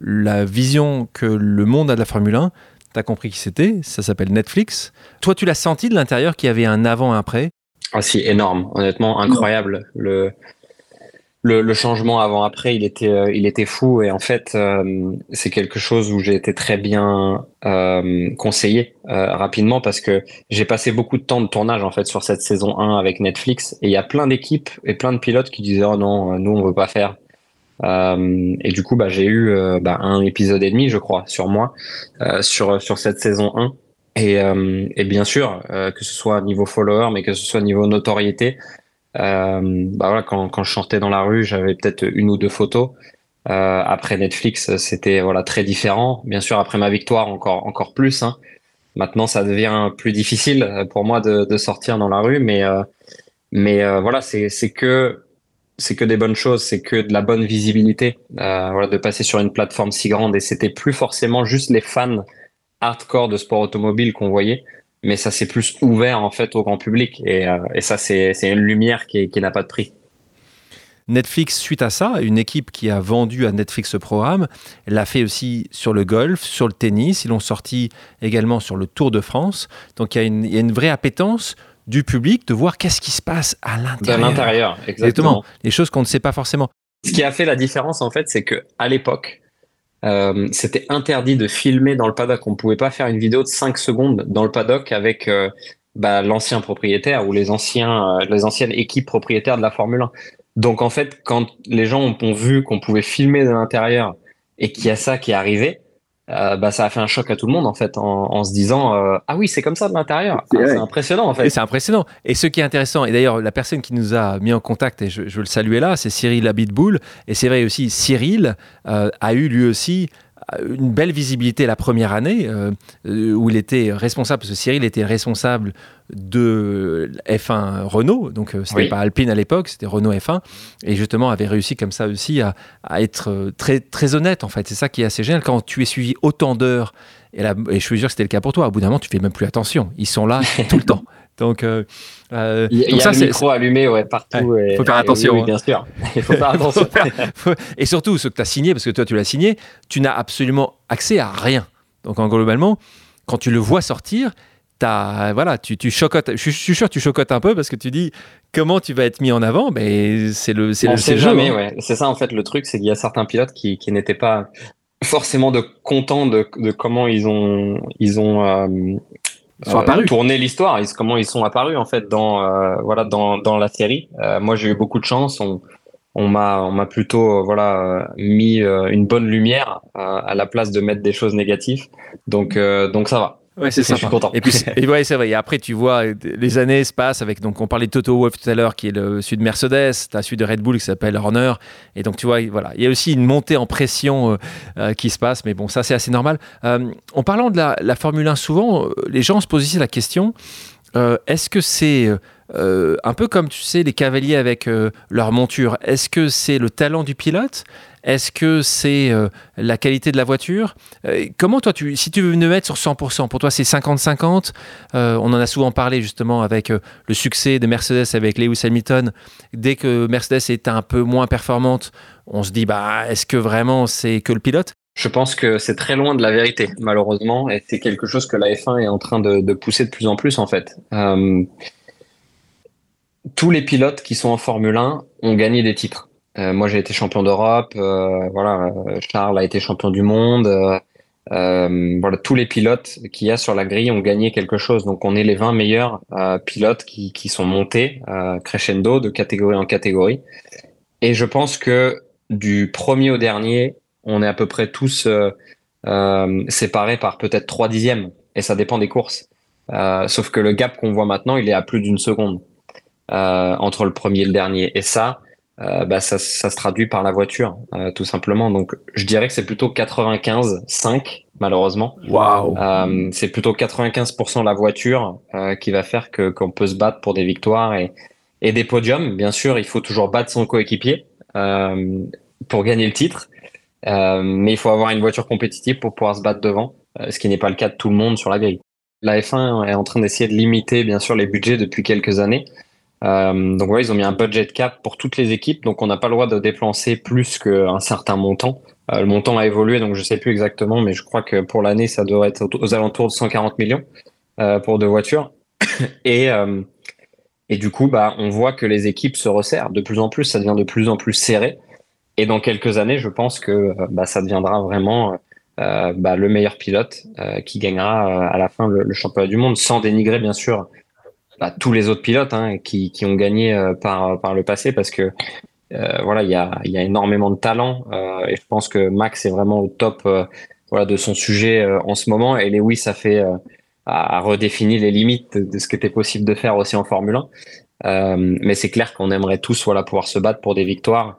la vision que le monde a de la Formule 1. Tu as compris qui c'était, ça s'appelle Netflix. Toi, tu l'as senti de l'intérieur qu'il y avait un avant et après? Ah si, énorme, honnêtement, incroyable. Le, le, changement avant-après, il était, euh, il était fou. Et en fait, euh, c'est quelque chose où j'ai été très bien euh, conseillé rapidement parce que j'ai passé beaucoup de temps de tournage en fait sur cette saison 1 avec Netflix. Et il y a plein d'équipes et plein de pilotes qui disaient oh non, nous on veut pas faire. et du coup, bah, j'ai eu bah, un épisode et demi, je crois, sur moi, sur sur cette saison 1. Et, et bien sûr, que ce soit niveau follower, mais que ce soit niveau notoriété, bah voilà, quand, quand je sortais dans la rue, j'avais peut-être une ou deux photos. Euh, après Netflix, c'était voilà très différent. Bien sûr, après ma victoire, encore encore plus. Hein. Maintenant, ça devient plus difficile pour moi de, de sortir dans la rue, mais euh, mais euh, voilà, c'est c'est que c'est que des bonnes choses, c'est que de la bonne visibilité. Euh, voilà, de passer sur une plateforme si grande et c'était plus forcément juste les fans hardcore de sport automobile qu'on voyait mais ça c'est plus ouvert en fait au grand public et, euh, et ça c'est une lumière qui, qui n'a pas de prix. Netflix, suite à ça, une équipe qui a vendu à Netflix ce programme, l'a fait aussi sur le golf, sur le tennis, ils l'ont sorti également sur le Tour de France. Donc il y a une, il y a une vraie appétence du public de voir qu'est-ce qui se passe à l'intérieur. De l'intérieur, exactement. Les choses qu'on ne sait pas forcément. Ce qui a fait la différence en fait, c'est que à l'époque, euh, c'était interdit de filmer dans le paddock. On ne pouvait pas faire une vidéo de 5 secondes dans le paddock avec euh, bah, l'ancien propriétaire ou les, anciens, euh, les anciennes équipes propriétaires de la Formule 1. Donc en fait, quand les gens ont, vu qu'on pouvait filmer de l'intérieur et qu'il y a ça qui est arrivé, euh, bah, ça a fait un choc à tout le monde en fait, en, se disant euh, ah oui c'est comme ça de l'intérieur. c'est impressionnant en fait. C'est impressionnant. Et ce qui est intéressant, et d'ailleurs la personne qui nous a mis en contact et je, veux le saluer là, c'est Cyril Abitboul. Et c'est vrai aussi Cyril euh, a eu lui aussi une belle visibilité la première année euh, où il était responsable, parce que Cyril était responsable de F1 Renault, donc euh, c'était pas Alpine à l'époque, c'était Renault F1, et justement avait réussi comme ça aussi à, être euh, très, très honnête en fait. C'est ça qui est assez génial quand tu es suivi autant d'heures, et, et je suis sûr que c'était le cas pour toi, au bout d'un moment tu fais même plus attention, ils sont là tout le temps. Donc, euh, euh, il y, a le micro allumé ouais, partout. Il faut faire attention. Oui, bien sûr. Il faut faire attention. et surtout, ce que tu as signé, parce que toi, tu l'as signé, tu n'as absolument accès à rien. Donc, en globalement, quand tu le vois sortir, as, voilà, tu, tu chocotes. Je, suis sûr que tu chocotes un peu parce que tu dis comment tu vas être mis en avant? Mais c'est le, c'est le, sait jamais, hein. ouais. C'est ça, en fait, le truc, c'est qu'il y a certains pilotes qui, qui n'étaient pas forcément de contents de, de, comment ils ont, ils ont euh, sont euh, tourner l'histoire, comment ils sont apparus en fait dans euh, voilà dans, dans la série. Euh, moi j'ai eu beaucoup de chance, on on m'a on m'a plutôt voilà mis une bonne lumière à la place de mettre des choses négatives. Donc donc ça va. Ouais, c'est ça. Je suis content. Et puis, ouais, c'est vrai. Et après, tu vois, les années se passent avec. Donc, on parlait de Toto Wolff tout à l'heure, qui est le sud de Mercedes. Tu as celui de Red Bull qui s'appelle Horner. Et donc, tu vois, voilà. Il y a aussi une montée en pression euh, euh, qui se passe. Mais bon, ça, c'est assez normal. Euh, en parlant de la, la, Formule 1, souvent, les gens se posent ici la question est-ce que c'est. un peu comme tu sais les cavaliers avec leur monture. Est-ce que c'est le talent du pilote? Est-ce que c'est euh, la qualité de la voiture? Euh, Comment toi, tu, si tu veux me mettre sur 100%, pour toi c'est 50-50 euh, On en a souvent parlé justement avec le succès de Mercedes avec Lewis Hamilton. Dès que Mercedes est un peu moins performante, on se dit bah est-ce que vraiment c'est que le pilote? Je pense que c'est très loin de la vérité, malheureusement, et c'est quelque chose que la F1 est en train de, de pousser de plus en plus, en fait. tous les pilotes qui sont en Formule 1 ont gagné des titres. Euh, moi, j'ai été champion d'Europe. Euh, voilà, euh, Charles a été champion du monde. voilà, tous les pilotes qu'il y a sur la grille ont gagné quelque chose. Donc, on est les 20 meilleurs pilotes qui, qui sont montés crescendo de catégorie en catégorie. Et je pense que du premier au dernier, on est à peu près tous séparés par peut-être trois dixièmes. Et ça dépend des courses. sauf que le gap qu'on voit maintenant, il est à plus d'une seconde entre le premier et le dernier. Et ça, euh, bah, ça, ça, se traduit par la voiture, euh, tout simplement. Donc, je dirais que c'est plutôt 95-5, malheureusement. Waouh euh, C'est plutôt 95% la voiture euh, qui va faire que qu'on peut se battre pour des victoires et, et des podiums. Bien sûr, il faut toujours battre son coéquipier pour gagner le titre, mais il faut avoir une voiture compétitive pour pouvoir se battre devant, ce qui n'est pas le cas de tout le monde sur la grille. La F1 est en train d'essayer de limiter, bien sûr, les budgets depuis quelques années. Euh, donc ouais, ils ont mis un budget cap pour toutes les équipes, donc on n'a pas le droit de dépenser plus qu'un certain montant. Euh, le montant a évolué, donc je sais plus exactement, mais je crois que pour l'année, ça devrait être aux alentours de 140 millions euh, pour deux voitures. et euh, et du coup, bah, on voit que les équipes se resserrent de plus en plus, ça devient de plus en plus serré. Et dans quelques années, je pense que euh, bah, ça deviendra vraiment euh, bah, le meilleur pilote qui gagnera à la fin le, le, championnat du monde, sans dénigrer bien sûr bah, tous les autres pilotes hein, qui, qui, ont gagné euh, par, par le passé parce que euh, voilà, il y a, y a énormément de talent euh, et je pense que Max est vraiment au top euh, voilà, de son sujet euh, en ce moment et Lewis a fait a, redéfini les limites de, ce qui était possible de faire aussi en Formule 1. mais c'est clair qu'on aimerait tous voilà, pouvoir se battre pour des victoires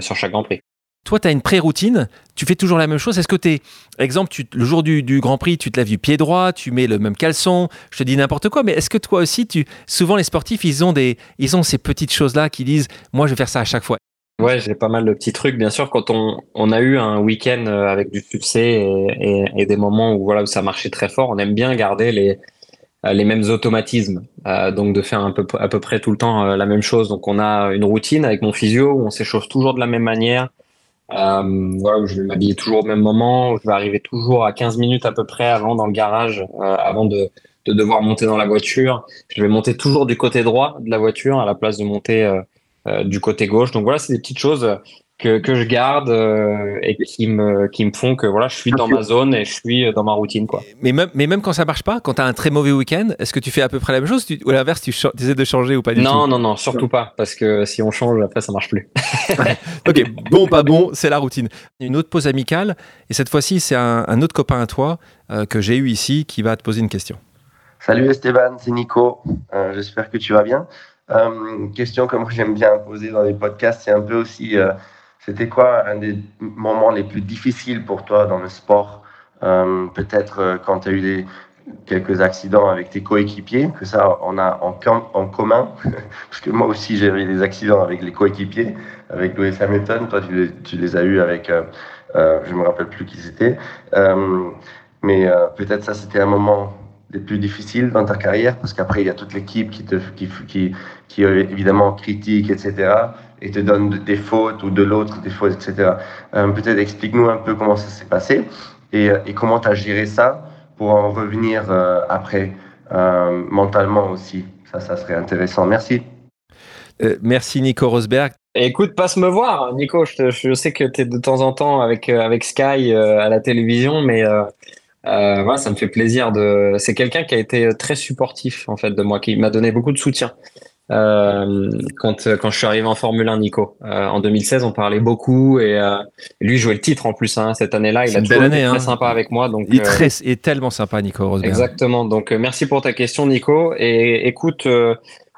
sur chaque Grand Prix. Toi, tu as une pré-routine, tu fais toujours la même chose. Est-ce que tu es, exemple, tu, le jour du, Grand Prix, tu te laves du pied droit, tu mets le même caleçon, je te dis n'importe quoi, mais est-ce que toi aussi, tu, souvent les sportifs, ils ont, des, ils ont ces petites choses-là qui disent, moi, je vais faire ça à chaque fois? Ouais, j'ai pas mal de petits trucs. Bien sûr, quand on, on a eu un week-end euh, avec du succès et, et, des moments où, voilà, où ça marchait très fort, on aime bien garder les, euh, les mêmes automatismes, euh, donc de faire un peu, à peu près tout le temps la même chose. Donc on a une routine avec mon physio où on s'échauffe toujours de la même manière, euh, voilà, je vais m'habiller toujours au même moment. Je vais arriver toujours à 15 minutes à peu près avant dans le garage, euh, avant de, de, devoir monter dans la voiture. Je vais monter toujours du côté droit de la voiture à la place de monter euh, euh du côté gauche. Donc voilà, c'est des petites choses que, que je garde euh, et qui me, qui me font que voilà, je suis dans ma zone et je suis dans ma routine. Quoi. Mais, même, mais même quand ça marche pas, quand tu as un très mauvais week-end, est-ce que tu fais à peu près la même chose? Ou à l'inverse, tu, essaies de changer ou pas du non, tout? Non, non, non, surtout pas, parce que si on change, après, ça marche plus. ok, bon, pas bon, c'est la routine. Une autre pause amicale, et cette fois-ci, c'est un, autre copain à toi euh, que j'ai eu ici qui va te poser une question. Salut Esteban, c'est Nico. Euh, j'espère que tu vas bien. Euh, question comme j'aime bien poser dans les podcasts, c'est un peu aussi, euh, c'était quoi un des moments les plus difficiles pour toi dans le sport euh, Peut-être quand tu as eu des, quelques accidents avec tes coéquipiers, que ça on a en, en commun, parce que moi aussi j'ai eu des accidents avec les coéquipiers, avec Lewis Hamilton, toi tu, tu les as eu avec, je me rappelle plus qui c'était, mais peut-être ça c'était un moment les plus difficiles dans ta carrière Parce qu'après, il y a toute l'équipe qui, te, qui, qui, qui, évidemment critique, etc. et te donne des fautes ou de l'autre des fautes, etc. Euh, Peut-être explique-nous un peu comment ça s'est passé et, et comment tu as géré ça pour en revenir euh, après euh, mentalement aussi. Ça, ça serait intéressant. Merci. Euh, merci Nico Rosberg. Écoute, passe me voir, Nico. Je, je sais que tu es de temps en temps avec, avec Sky à la télévision, mais euh, voilà, ça me fait plaisir de. C'est quelqu'un qui a été très supportif en fait de moi, qui m'a donné beaucoup de soutien. Euh, quand quand je suis arrivé en Formule 1, Nico, euh, en 2016, on parlait beaucoup et euh, lui jouait le titre en plus hein, cette année-là. Il a toujours été très hein. sympa avec moi. Donc il est, très, est tellement sympa, Nico Rosberg. Exactement. Donc merci pour ta question, Nico. Et écoute,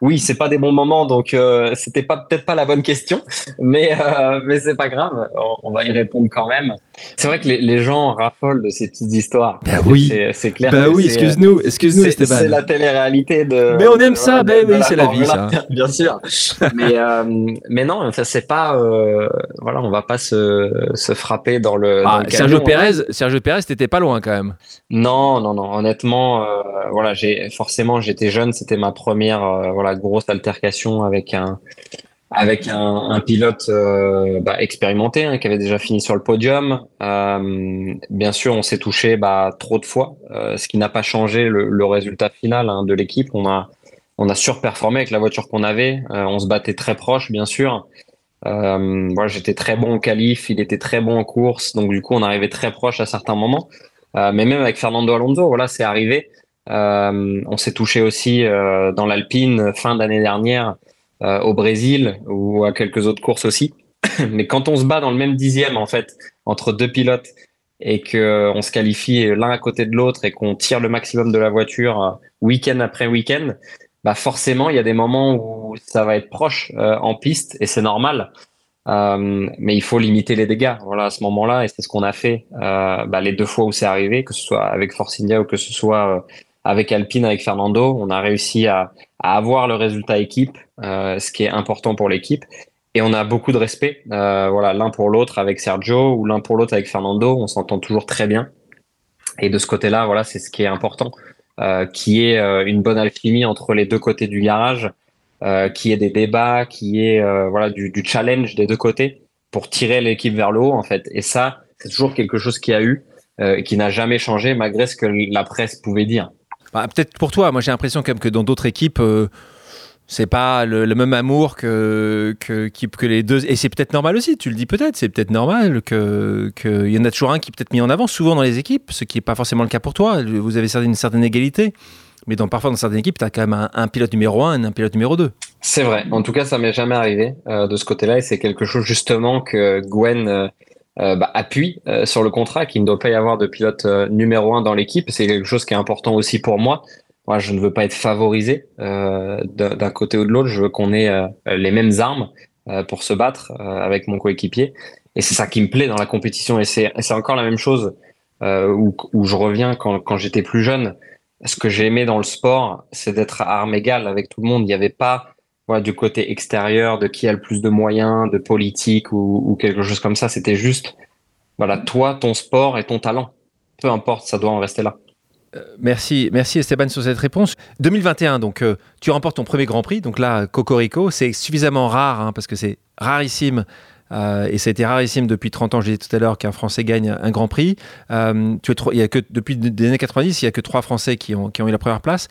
oui, c'est pas des bons moments, donc euh, c'était pas peut-être pas la bonne question, mais euh, mais c'est pas grave, on, va y répondre quand même. C'est vrai que les, les, gens raffolent de ces petites histoires. Bah oui, c'est clair. Bah oui, excuse-nous, excuse-nous, Esteban. C'est la télé-réalité de. Mais on aime ça, ben oui, c'est la vie, ça. Bien sûr. mais euh, mais non, ça c'est pas, euh, voilà, on va pas se, se frapper dans le. Ah, Sergio Pérez, Sergio Pérez, t'étais pas loin quand même. Non, non, non. Honnêtement, euh, voilà, j'ai forcément j'étais jeune, c'était ma première, voilà grosse altercation avec un avec un, pilote euh, bah, expérimenté hein, qui avait déjà fini sur le podium. Euh, bien sûr, on s'est touché bah, trop de fois, euh, ce qui n'a pas changé le, résultat final hein, de l'équipe. On a on a surperformé avec la voiture qu'on avait. on se battait très proche, bien sûr. moi, j'étais très bon en qualif, il était très bon en course, donc du coup, on arrivait très proche à certains moments. mais même avec Fernando Alonso, voilà, c'est arrivé. Euh, on s'est touché aussi euh, dans l'Alpine fin d'année dernière euh, au Brésil ou à quelques autres courses aussi. Mais quand on se bat dans le même dixième en fait entre deux pilotes et que on se qualifie l'un à côté de l'autre et qu'on tire le maximum de la voiture week-end après week-end, bah forcément il y a des moments où ça va être proche en piste et c'est normal. Euh, mais il faut limiter les dégâts. Voilà, à ce moment-là, et c'est ce qu'on a fait euh, bah, les deux fois où c'est arrivé, que ce soit avec Force India ou que ce soit avec Alpine, avec Fernando, on a réussi à, avoir le résultat équipe, euh, ce qui est important pour l'équipe. Et on a beaucoup de respect, euh, voilà, l'un pour l'autre avec Sergio ou l'un pour l'autre avec Fernando. On s'entend toujours très bien. Et de ce côté-là, voilà, c'est ce qui est important, euh, qui est une bonne alchimie entre les deux côtés du garage, qui est des débats, qui est voilà du, du, challenge des deux côtés pour tirer l'équipe vers le haut en fait. Et ça, c'est toujours quelque chose qui a eu, qui n'a jamais changé malgré ce que la presse pouvait dire. Bah, peut-être pour toi, moi j'ai l'impression quand même que dans d'autres équipes, euh, c'est pas le, même amour que, que, les deux. Et c'est peut-être normal aussi, tu le dis peut-être, c'est peut-être normal qu'il y en a toujours un qui est peut-être mis en avant, souvent dans les équipes, ce qui n'est pas forcément le cas pour toi. Vous avez une certaine égalité. Mais dans, parfois, dans certaines équipes, tu as quand même un, pilote numéro 1 et un pilote numéro 2. C'est vrai. En tout cas, ça m'est jamais arrivé euh, de ce côté-là. Et c'est quelque chose, justement, que Gwen euh, euh, bah, appuie euh, sur le contrat, qu'il ne doit pas y avoir de pilote euh, numéro un dans l'équipe. C'est quelque chose qui est important aussi pour moi. Moi, je ne veux pas être favorisé d'un côté ou de l'autre. Je veux qu'on ait les mêmes armes pour se battre avec mon coéquipier. Et c'est ça qui me plaît dans la compétition. Et c'est encore la même chose où, où, je reviens quand, quand j'étais plus jeune. Ce que j'ai aimé dans le sport, c'est d'être à armes égales avec tout le monde. Il n'y avait pas du côté extérieur, de qui a le plus de moyens, de politique ou, quelque chose comme ça. C'était juste, voilà, toi, ton sport et ton talent. Peu importe, ça doit en rester là. Euh, merci, merci Esteban sur cette réponse. 2021, donc euh, tu remportes ton premier Grand Prix, donc là Cocorico, c'est suffisamment rare hein, parce que c'est rarissime euh, et ça a été rarissime depuis 30 ans. Je disais tout à l'heure qu'un Français gagne un Grand Prix. tu il a que depuis les années 90, il y a que trois Français qui ont eu la première place.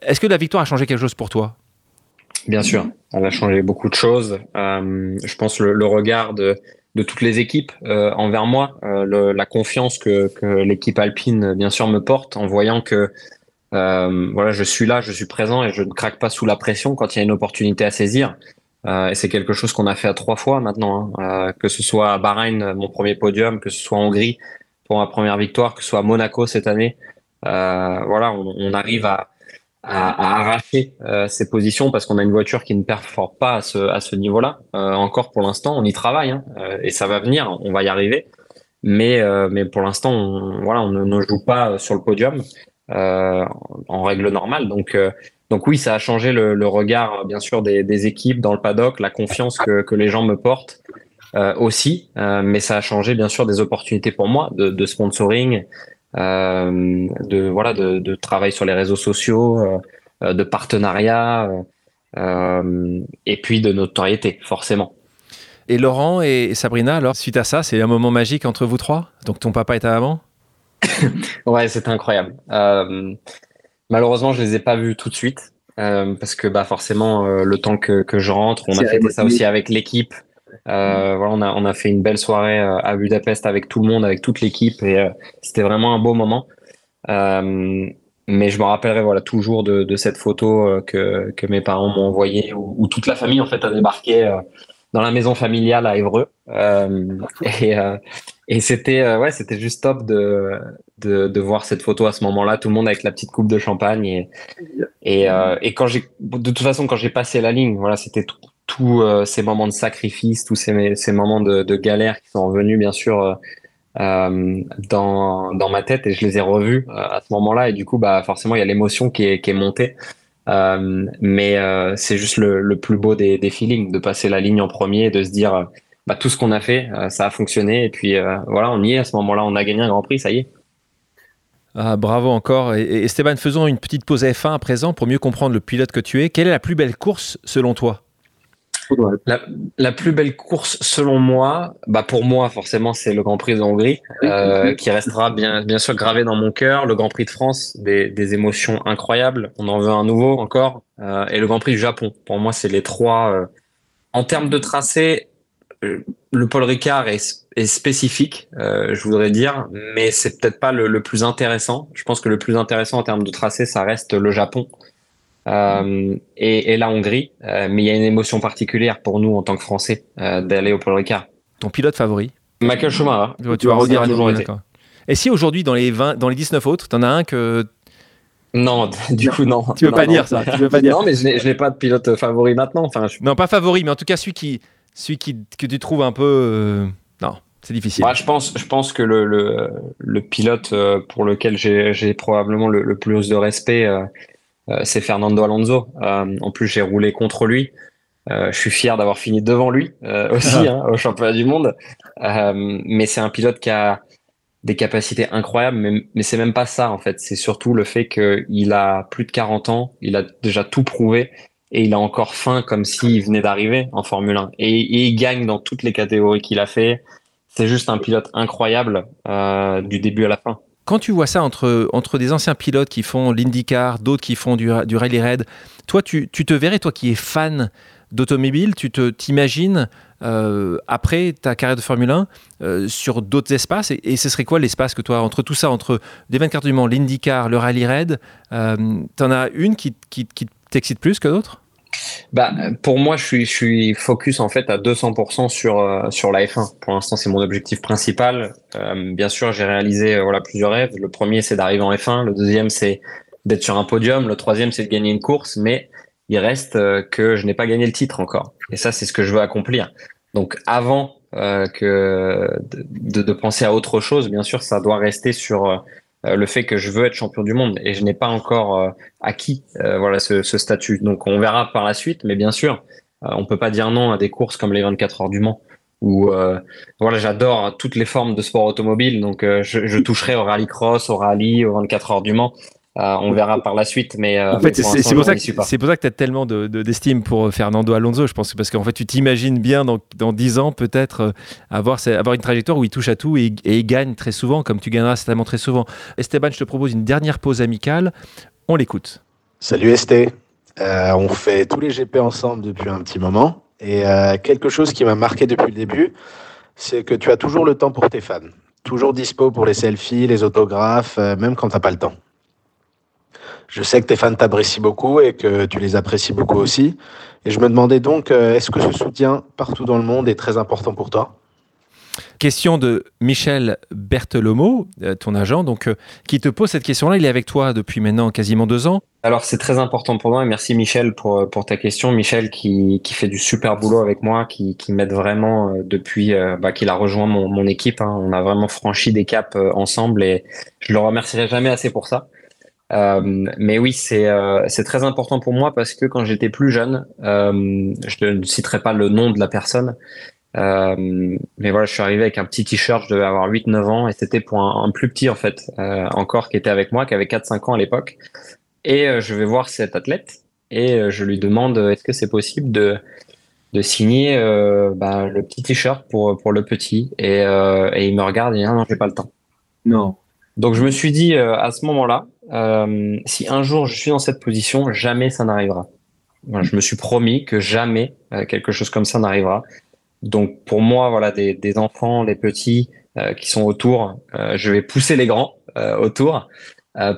Est-ce que la victoire a changé quelque chose pour toi? Bien sûr, elle a changé beaucoup de choses. Euh, je pense le, le regard de, de toutes les équipes envers moi, la confiance que, que l'équipe alpine bien sûr me porte en voyant que voilà, je suis là, je suis présent et je ne craque pas sous la pression quand il y a une opportunité à saisir. Euh, et c'est quelque chose qu'on a fait à trois fois maintenant, hein. euh, que ce soit à Bahreïn, mon premier podium, que ce soit en Hongrie pour ma première victoire, que ce soit à Monaco cette année. Euh, voilà, on, on, arrive à, à, à arracher euh, ces positions parce qu'on a une voiture qui ne performe pas à ce, à ce niveau-là. Euh, encore pour l'instant, on y travaille hein, et ça va venir, on va y arriver. Mais, mais pour l'instant, on, voilà, on ne, ne, joue pas sur le podium en règle normale. Donc donc oui, ça a changé le, regard, bien sûr, des, équipes dans le paddock, la confiance que, les gens me portent euh, aussi, euh, mais ça a changé, bien sûr, des opportunités pour moi de, sponsoring, euh, de voilà, de, travail sur les réseaux sociaux, de partenariat, et puis de notoriété, forcément. Et Laurent et Sabrina, alors suite à ça, c'est un moment magique entre vous trois? Donc ton papa et ta maman. ouais, c'est incroyable. Malheureusement, je les ai pas vus tout de suite euh, parce que bah forcément euh, le temps que, que je rentre, on a fait ça aussi avec l'équipe. Euh, voilà, on a on a fait une belle soirée euh, à Budapest avec tout le monde, avec toute l'équipe et euh, c'était vraiment un beau moment. mais je me rappellerai voilà toujours de, de cette photo que que mes parents m'ont envoyée où, où, toute la famille en fait a débarqué dans la maison familiale à Évreux. et, et c'était ouais, c'était juste top de, de, de voir cette photo à ce moment-là, tout le monde avec la petite coupe de champagne et et, euh, et quand j'ai de toute façon quand j'ai passé la ligne, voilà, c'était tous euh, ces moments de sacrifice, tous ces, moments de, galère qui sont revenus bien sûr euh, euh dans ma tête et je les ai revus à ce moment-là et du coup bah forcément il y a l'émotion qui est montée. mais c'est juste le, plus beau des, feelings de passer la ligne en premier, de se dire bah, tout ce qu'on a fait, ça a fonctionné. Et puis voilà, on y est à ce moment-là, on a gagné un Grand Prix, ça y est. Ah, bravo encore. Et, Esteban, faisons une petite pause F1 à présent pour mieux comprendre le pilote que tu es. Quelle est la plus belle course selon toi? La, la, plus belle course selon moi, bah pour moi forcément c'est le Grand Prix de Hongrie euh, qui restera bien bien sûr gravé dans mon cœur. Le Grand Prix de France, des, des émotions incroyables. On en veut un nouveau encore. Euh, et le Grand Prix du Japon. Pour moi c'est les trois. Euh, en termes de tracé, euh, le Paul Ricard est, est spécifique, euh, je voudrais dire, mais c'est peut-être pas le, le, plus intéressant. Je pense que le plus intéressant en termes de tracé, ça reste le Japon euh, et, et, la Hongrie. Euh, mais il y a une émotion particulière pour nous en tant que Français euh, d'aller au Paul Ricard. Ton pilote favori Michael Schumacher. Tu, tu vas redire toujours été. Et si aujourd'hui dans les 20, dans les 19 autres, tu en as un que non, du coup, non. Tu veux non, pas non, dire ça tu veux pas dire. Non, mais je n'ai pas de pilote favori maintenant. Enfin, je... Non, pas favori, mais en tout cas, celui qui, celui qui, que tu trouves un peu. Non, c'est difficile. Je, pense, je pense que le, le, le pilote pour lequel j'ai probablement le, le, plus de respect, c'est Fernando Alonso. Euh, en plus, j'ai roulé contre lui. je suis fier d'avoir fini devant lui aussi hein, au championnat du monde. mais c'est un pilote qui a des capacités incroyables, mais, mais c'est même pas ça en fait. C'est surtout le fait qu'il a plus de 40 ans, il a déjà tout prouvé et il a encore faim comme s'il venait d'arriver en Formule 1. Et, et, il gagne dans toutes les catégories qu'il a fait. C'est juste un pilote incroyable euh, du début à la fin. Quand tu vois ça entre, entre des anciens pilotes qui font l'IndyCar, d'autres qui font du, rally raid, toi, tu, tu te verrais, toi qui es fan d'automobile, tu te t'imagines euh, après ta carrière de Formule 1 euh, sur d'autres espaces et, ce serait quoi l'espace que toi, entre tout ça, entre des 24 du Mans, l'IndyCar, le rallye raid, euh, t'en as une qui, qui, qui t'excite plus que d'autres? Bah, pour moi, je suis, je suis focus en fait à 200% sur euh, sur la F1. Pour l'instant, c'est mon objectif principal. Euh, bien sûr, j'ai réalisé euh, voilà plusieurs rêves. Le premier, c'est d'arriver en F1. Le deuxième, c'est d'être sur un podium. Le troisième, c'est de gagner une course. Mais il reste euh, que je n'ai pas gagné le titre encore. Et ça, c'est ce que je veux accomplir. Donc, avant euh, que de, de, penser à autre chose, bien sûr, ça doit rester sur le fait que je veux être champion du monde et je n'ai pas encore euh, acquis euh, voilà ce, statut. Donc on verra par la suite, mais bien sûr, on peut pas dire non à des courses comme les 24 heures du Mans où voilà j'adore toutes les formes de sport automobile. Donc je, je toucherai au rallye cross, au rallye, aux 24 heures du Mans. Euh, on verra par la suite, mais euh, en fait, c'est pour, pour, ça que c'est pour ça que tu as tellement d'estime de, pour Fernando Alonso. Je pense que parce qu'en fait, tu t'imagines bien dans, dans 10 ans peut-être euh, avoir, avoir une trajectoire où il touche à tout et, et, il gagne très souvent, comme tu gagneras certainement très souvent. Esteban, je te propose une dernière pause amicale. On l'écoute. Salut Esté. Euh, on fait tous les GP ensemble depuis un petit moment et quelque chose qui m'a marqué depuis le début, c'est que tu as toujours le temps pour tes fans. Toujours dispo pour les selfies, les autographes, euh, même quand tu n'as pas le temps. Je sais que tes fans t'apprécient beaucoup et que tu les apprécies beaucoup aussi. Et je me demandais donc, euh, est-ce que ce soutien partout dans le monde est très important pour toi? Question de Michel Berthelomo, euh, ton agent, donc, euh, qui te pose cette question-là. Il est avec toi depuis maintenant quasiment deux ans. Alors c'est très important pour moi et merci Michel pour, pour ta question. Michel qui, qui fait du super boulot avec moi, qui, qui m'aide vraiment depuis bah, qu'il a rejoint mon, mon équipe. Hein. On a vraiment franchi des caps ensemble et je le remercierai jamais assez pour ça. Euh, mais oui, c'est euh, c'est très important pour moi parce que quand j'étais plus jeune, euh, je ne citerai pas le nom de la personne, mais voilà, je suis arrivé avec un petit t-shirt, je devais avoir 8-9 ans et c'était pour un, plus petit en fait, encore qui était avec moi, qui avait 4-5 ans à l'époque. Et je vais voir cet athlète et je lui demande est-ce que c'est possible de de signer bah, le petit t-shirt pour pour le petit? Et, et il me regarde et dit ah non j'ai pas le temps. Non. Donc je me suis dit à ce moment-là, euh, si un jour je suis dans cette position, jamais ça n'arrivera. Je me suis promis que jamais euh, quelque chose comme ça n'arrivera. Donc pour moi, voilà, des, enfants, les petits euh, qui sont autour, je vais pousser les grands autour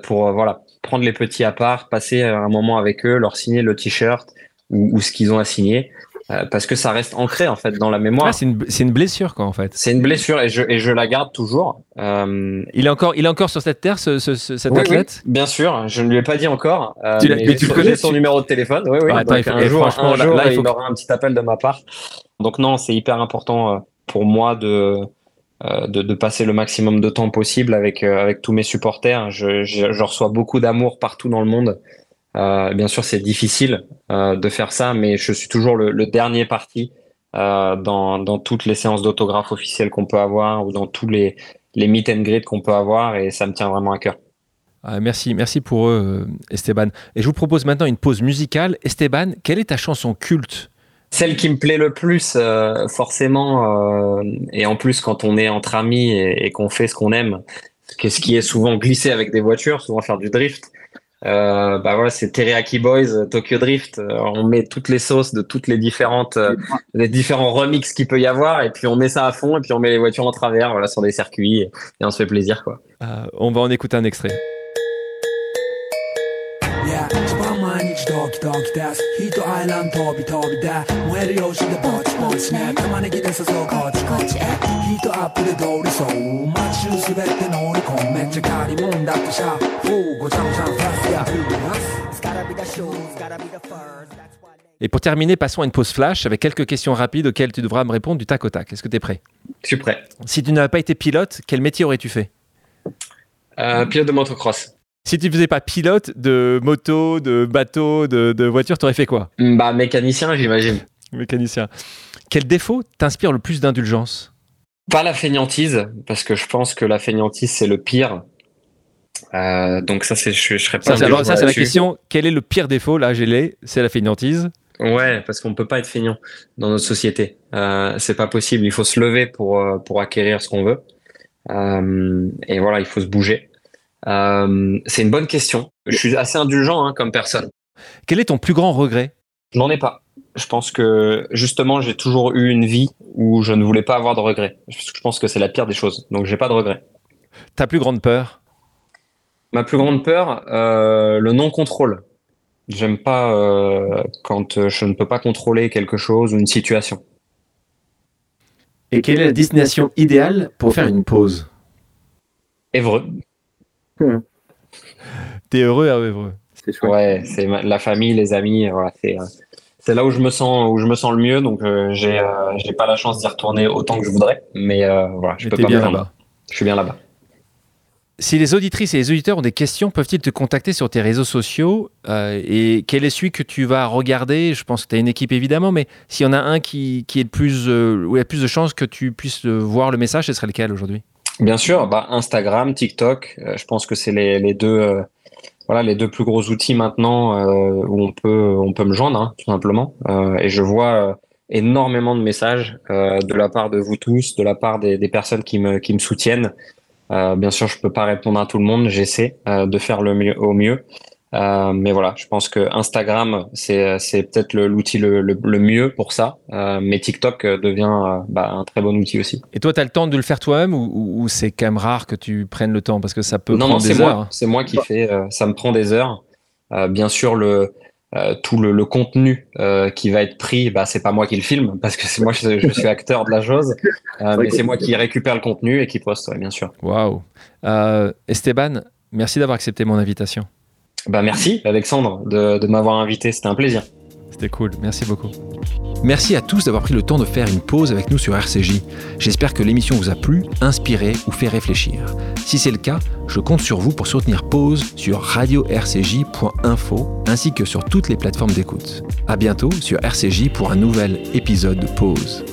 pour voilà prendre les petits à part, passer un moment avec eux, leur signer le t-shirt ou ce qu'ils ont à signer. Euh, parce que ça reste ancré en fait dans la mémoire. Ah, c'est une, une, blessure quoi en fait. C'est une blessure et je, et je la garde toujours. Euh... Il est encore il est encore sur cette terre ce, ce, cet athlète? bien sûr, je ne lui ai pas dit encore. Euh, tu mais, tu connais son numéro de téléphone. Oui oui. Ah, attends, il faut, un jour, un jour là, il, il aura un petit appel de ma part. Donc non, c'est hyper important euh, pour moi de, de, de passer le maximum de temps possible avec avec tous mes supporters. Je, je, je reçois beaucoup d'amour partout dans le monde. Euh, bien sûr, c'est difficile euh, de faire ça, mais je suis toujours le, le dernier parti euh, dans, dans, toutes les séances d'autographe officielles qu'on peut avoir ou dans tous les, les meet and greet qu'on peut avoir, et ça me tient vraiment à cœur. Ah, merci, merci pour eux, Esteban. Et je vous propose maintenant une pause musicale. Esteban, quelle est ta chanson culte? Celle qui me plaît le plus, euh, forcément, euh, et en plus quand on est entre amis et, et qu'on fait ce qu'on aime, ce qui est souvent glisser avec des voitures, souvent faire du drift, euh, bah voilà, c'est Teriyaki Boys, euh, Tokyo Drift. Euh, on met toutes les sauces de toutes les différentes, euh, les différents remixes qu'il peut y avoir, et puis on met ça à fond, et puis on met les voitures en travers, voilà, sur des circuits, et, on se fait plaisir, quoi. On va en écouter un extrait. Et pour terminer, passons à une pause flash avec quelques questions rapides auxquelles tu devras me répondre du tac au tac. Est-ce que tu es prêt? Je suis prêt. Si tu n'avais pas été pilote, quel métier aurais-tu fait? Euh, pilote de motocross. Si tu faisais pas pilote de moto, de bateau, de, de voiture, aurais fait quoi Bah mécanicien, j'imagine. Mécanicien. Quel défaut t'inspire le plus d'indulgence Pas la fainéantise, parce que je pense que la fainéantise c'est le pire. Euh, donc ça, c'est, je, je serais pas. Ça, alors ça, c'est la question. Quel est le pire défaut? Là, j'ai les. C'est la fainéantise. Ouais, parce qu'on peut pas être feignant dans notre société. Euh, c'est pas possible. Il faut se lever pour euh, pour acquérir ce qu'on veut. Euh, et voilà, il faut se bouger. Euh, c'est une bonne question. Je suis assez indulgent hein, comme personne. Quel est ton plus grand regret? Je n'en ai pas. Je pense que justement, j'ai toujours eu une vie où je ne voulais pas avoir de regrets. Je pense que c'est la pire des choses. Donc, j'ai pas de regrets. Ta plus grande peur? Ma plus grande peur, euh, le non-contrôle. J'aime pas euh, quand je ne peux pas contrôler quelque chose ou une situation. Et quelle est la destination idéale pour faire une pause? Évreux. T'es heureux. C'est chouette. Ouais, c'est la famille, les amis. Voilà, c'est euh, c'est là où je me sens où je me sens le mieux. Donc euh, j'ai euh, j'ai pas la chance d'y retourner autant que je voudrais, mais euh, voilà, je Mais peux pas bien là-bas. Je suis bien là-bas. Si les auditrices et les auditeurs ont des questions, peuvent-ils te contacter sur tes réseaux sociaux Euh, Et quel est celui que tu vas regarder? Je pense que tu as une équipe évidemment, mais s'il y en a un qui, qui est le plus, euh, où il y a plus de chances que tu puisses voir le message, ce serait lequel aujourd'hui? Bien sûr, bah Instagram, TikTok, euh, je pense que c'est les, les deux euh, voilà les deux plus gros outils maintenant euh, où on peut on peut me joindre hein, tout simplement. Euh, et je vois euh, énormément de messages euh, de la part de vous tous, de la part des, des personnes qui me qui me soutiennent. Bien sûr, je peux pas répondre à tout le monde, j'essaie de faire le mieux au mieux. Euh, mais voilà, je pense que Instagram, c'est c'est peut-être l'outil le, le, le, mieux pour ça. Euh, mais TikTok devient euh, bah, un très bon outil aussi. Et toi, tu as le temps de le faire toi-même ou, ou, c'est quand même rare que tu prennes le temps? Parce que ça peut non, prendre non, des heures. Moi, c'est moi qui fais. ça me prend des heures. bien sûr, le tout le, le contenu qui va être pris, bah c'est pas moi qui le filme parce que c'est moi je, je, suis acteur de la chose, mais c'est moi qui récupère le contenu et qui poste, ouais, bien sûr. Waouh. Esteban, merci d'avoir accepté mon invitation. Bah merci Alexandre de, m'avoir invité, c'était un plaisir. C'était cool, merci beaucoup. Merci à tous d'avoir pris le temps de faire une pause avec nous sur RCJ. J'espère que l'émission vous a plu, inspiré ou fait réfléchir. Si c'est le cas, je compte sur vous pour soutenir Pause sur radio-rcj.info ainsi que sur toutes les plateformes d'écoute. À bientôt sur RCJ pour un nouvel épisode de Pause.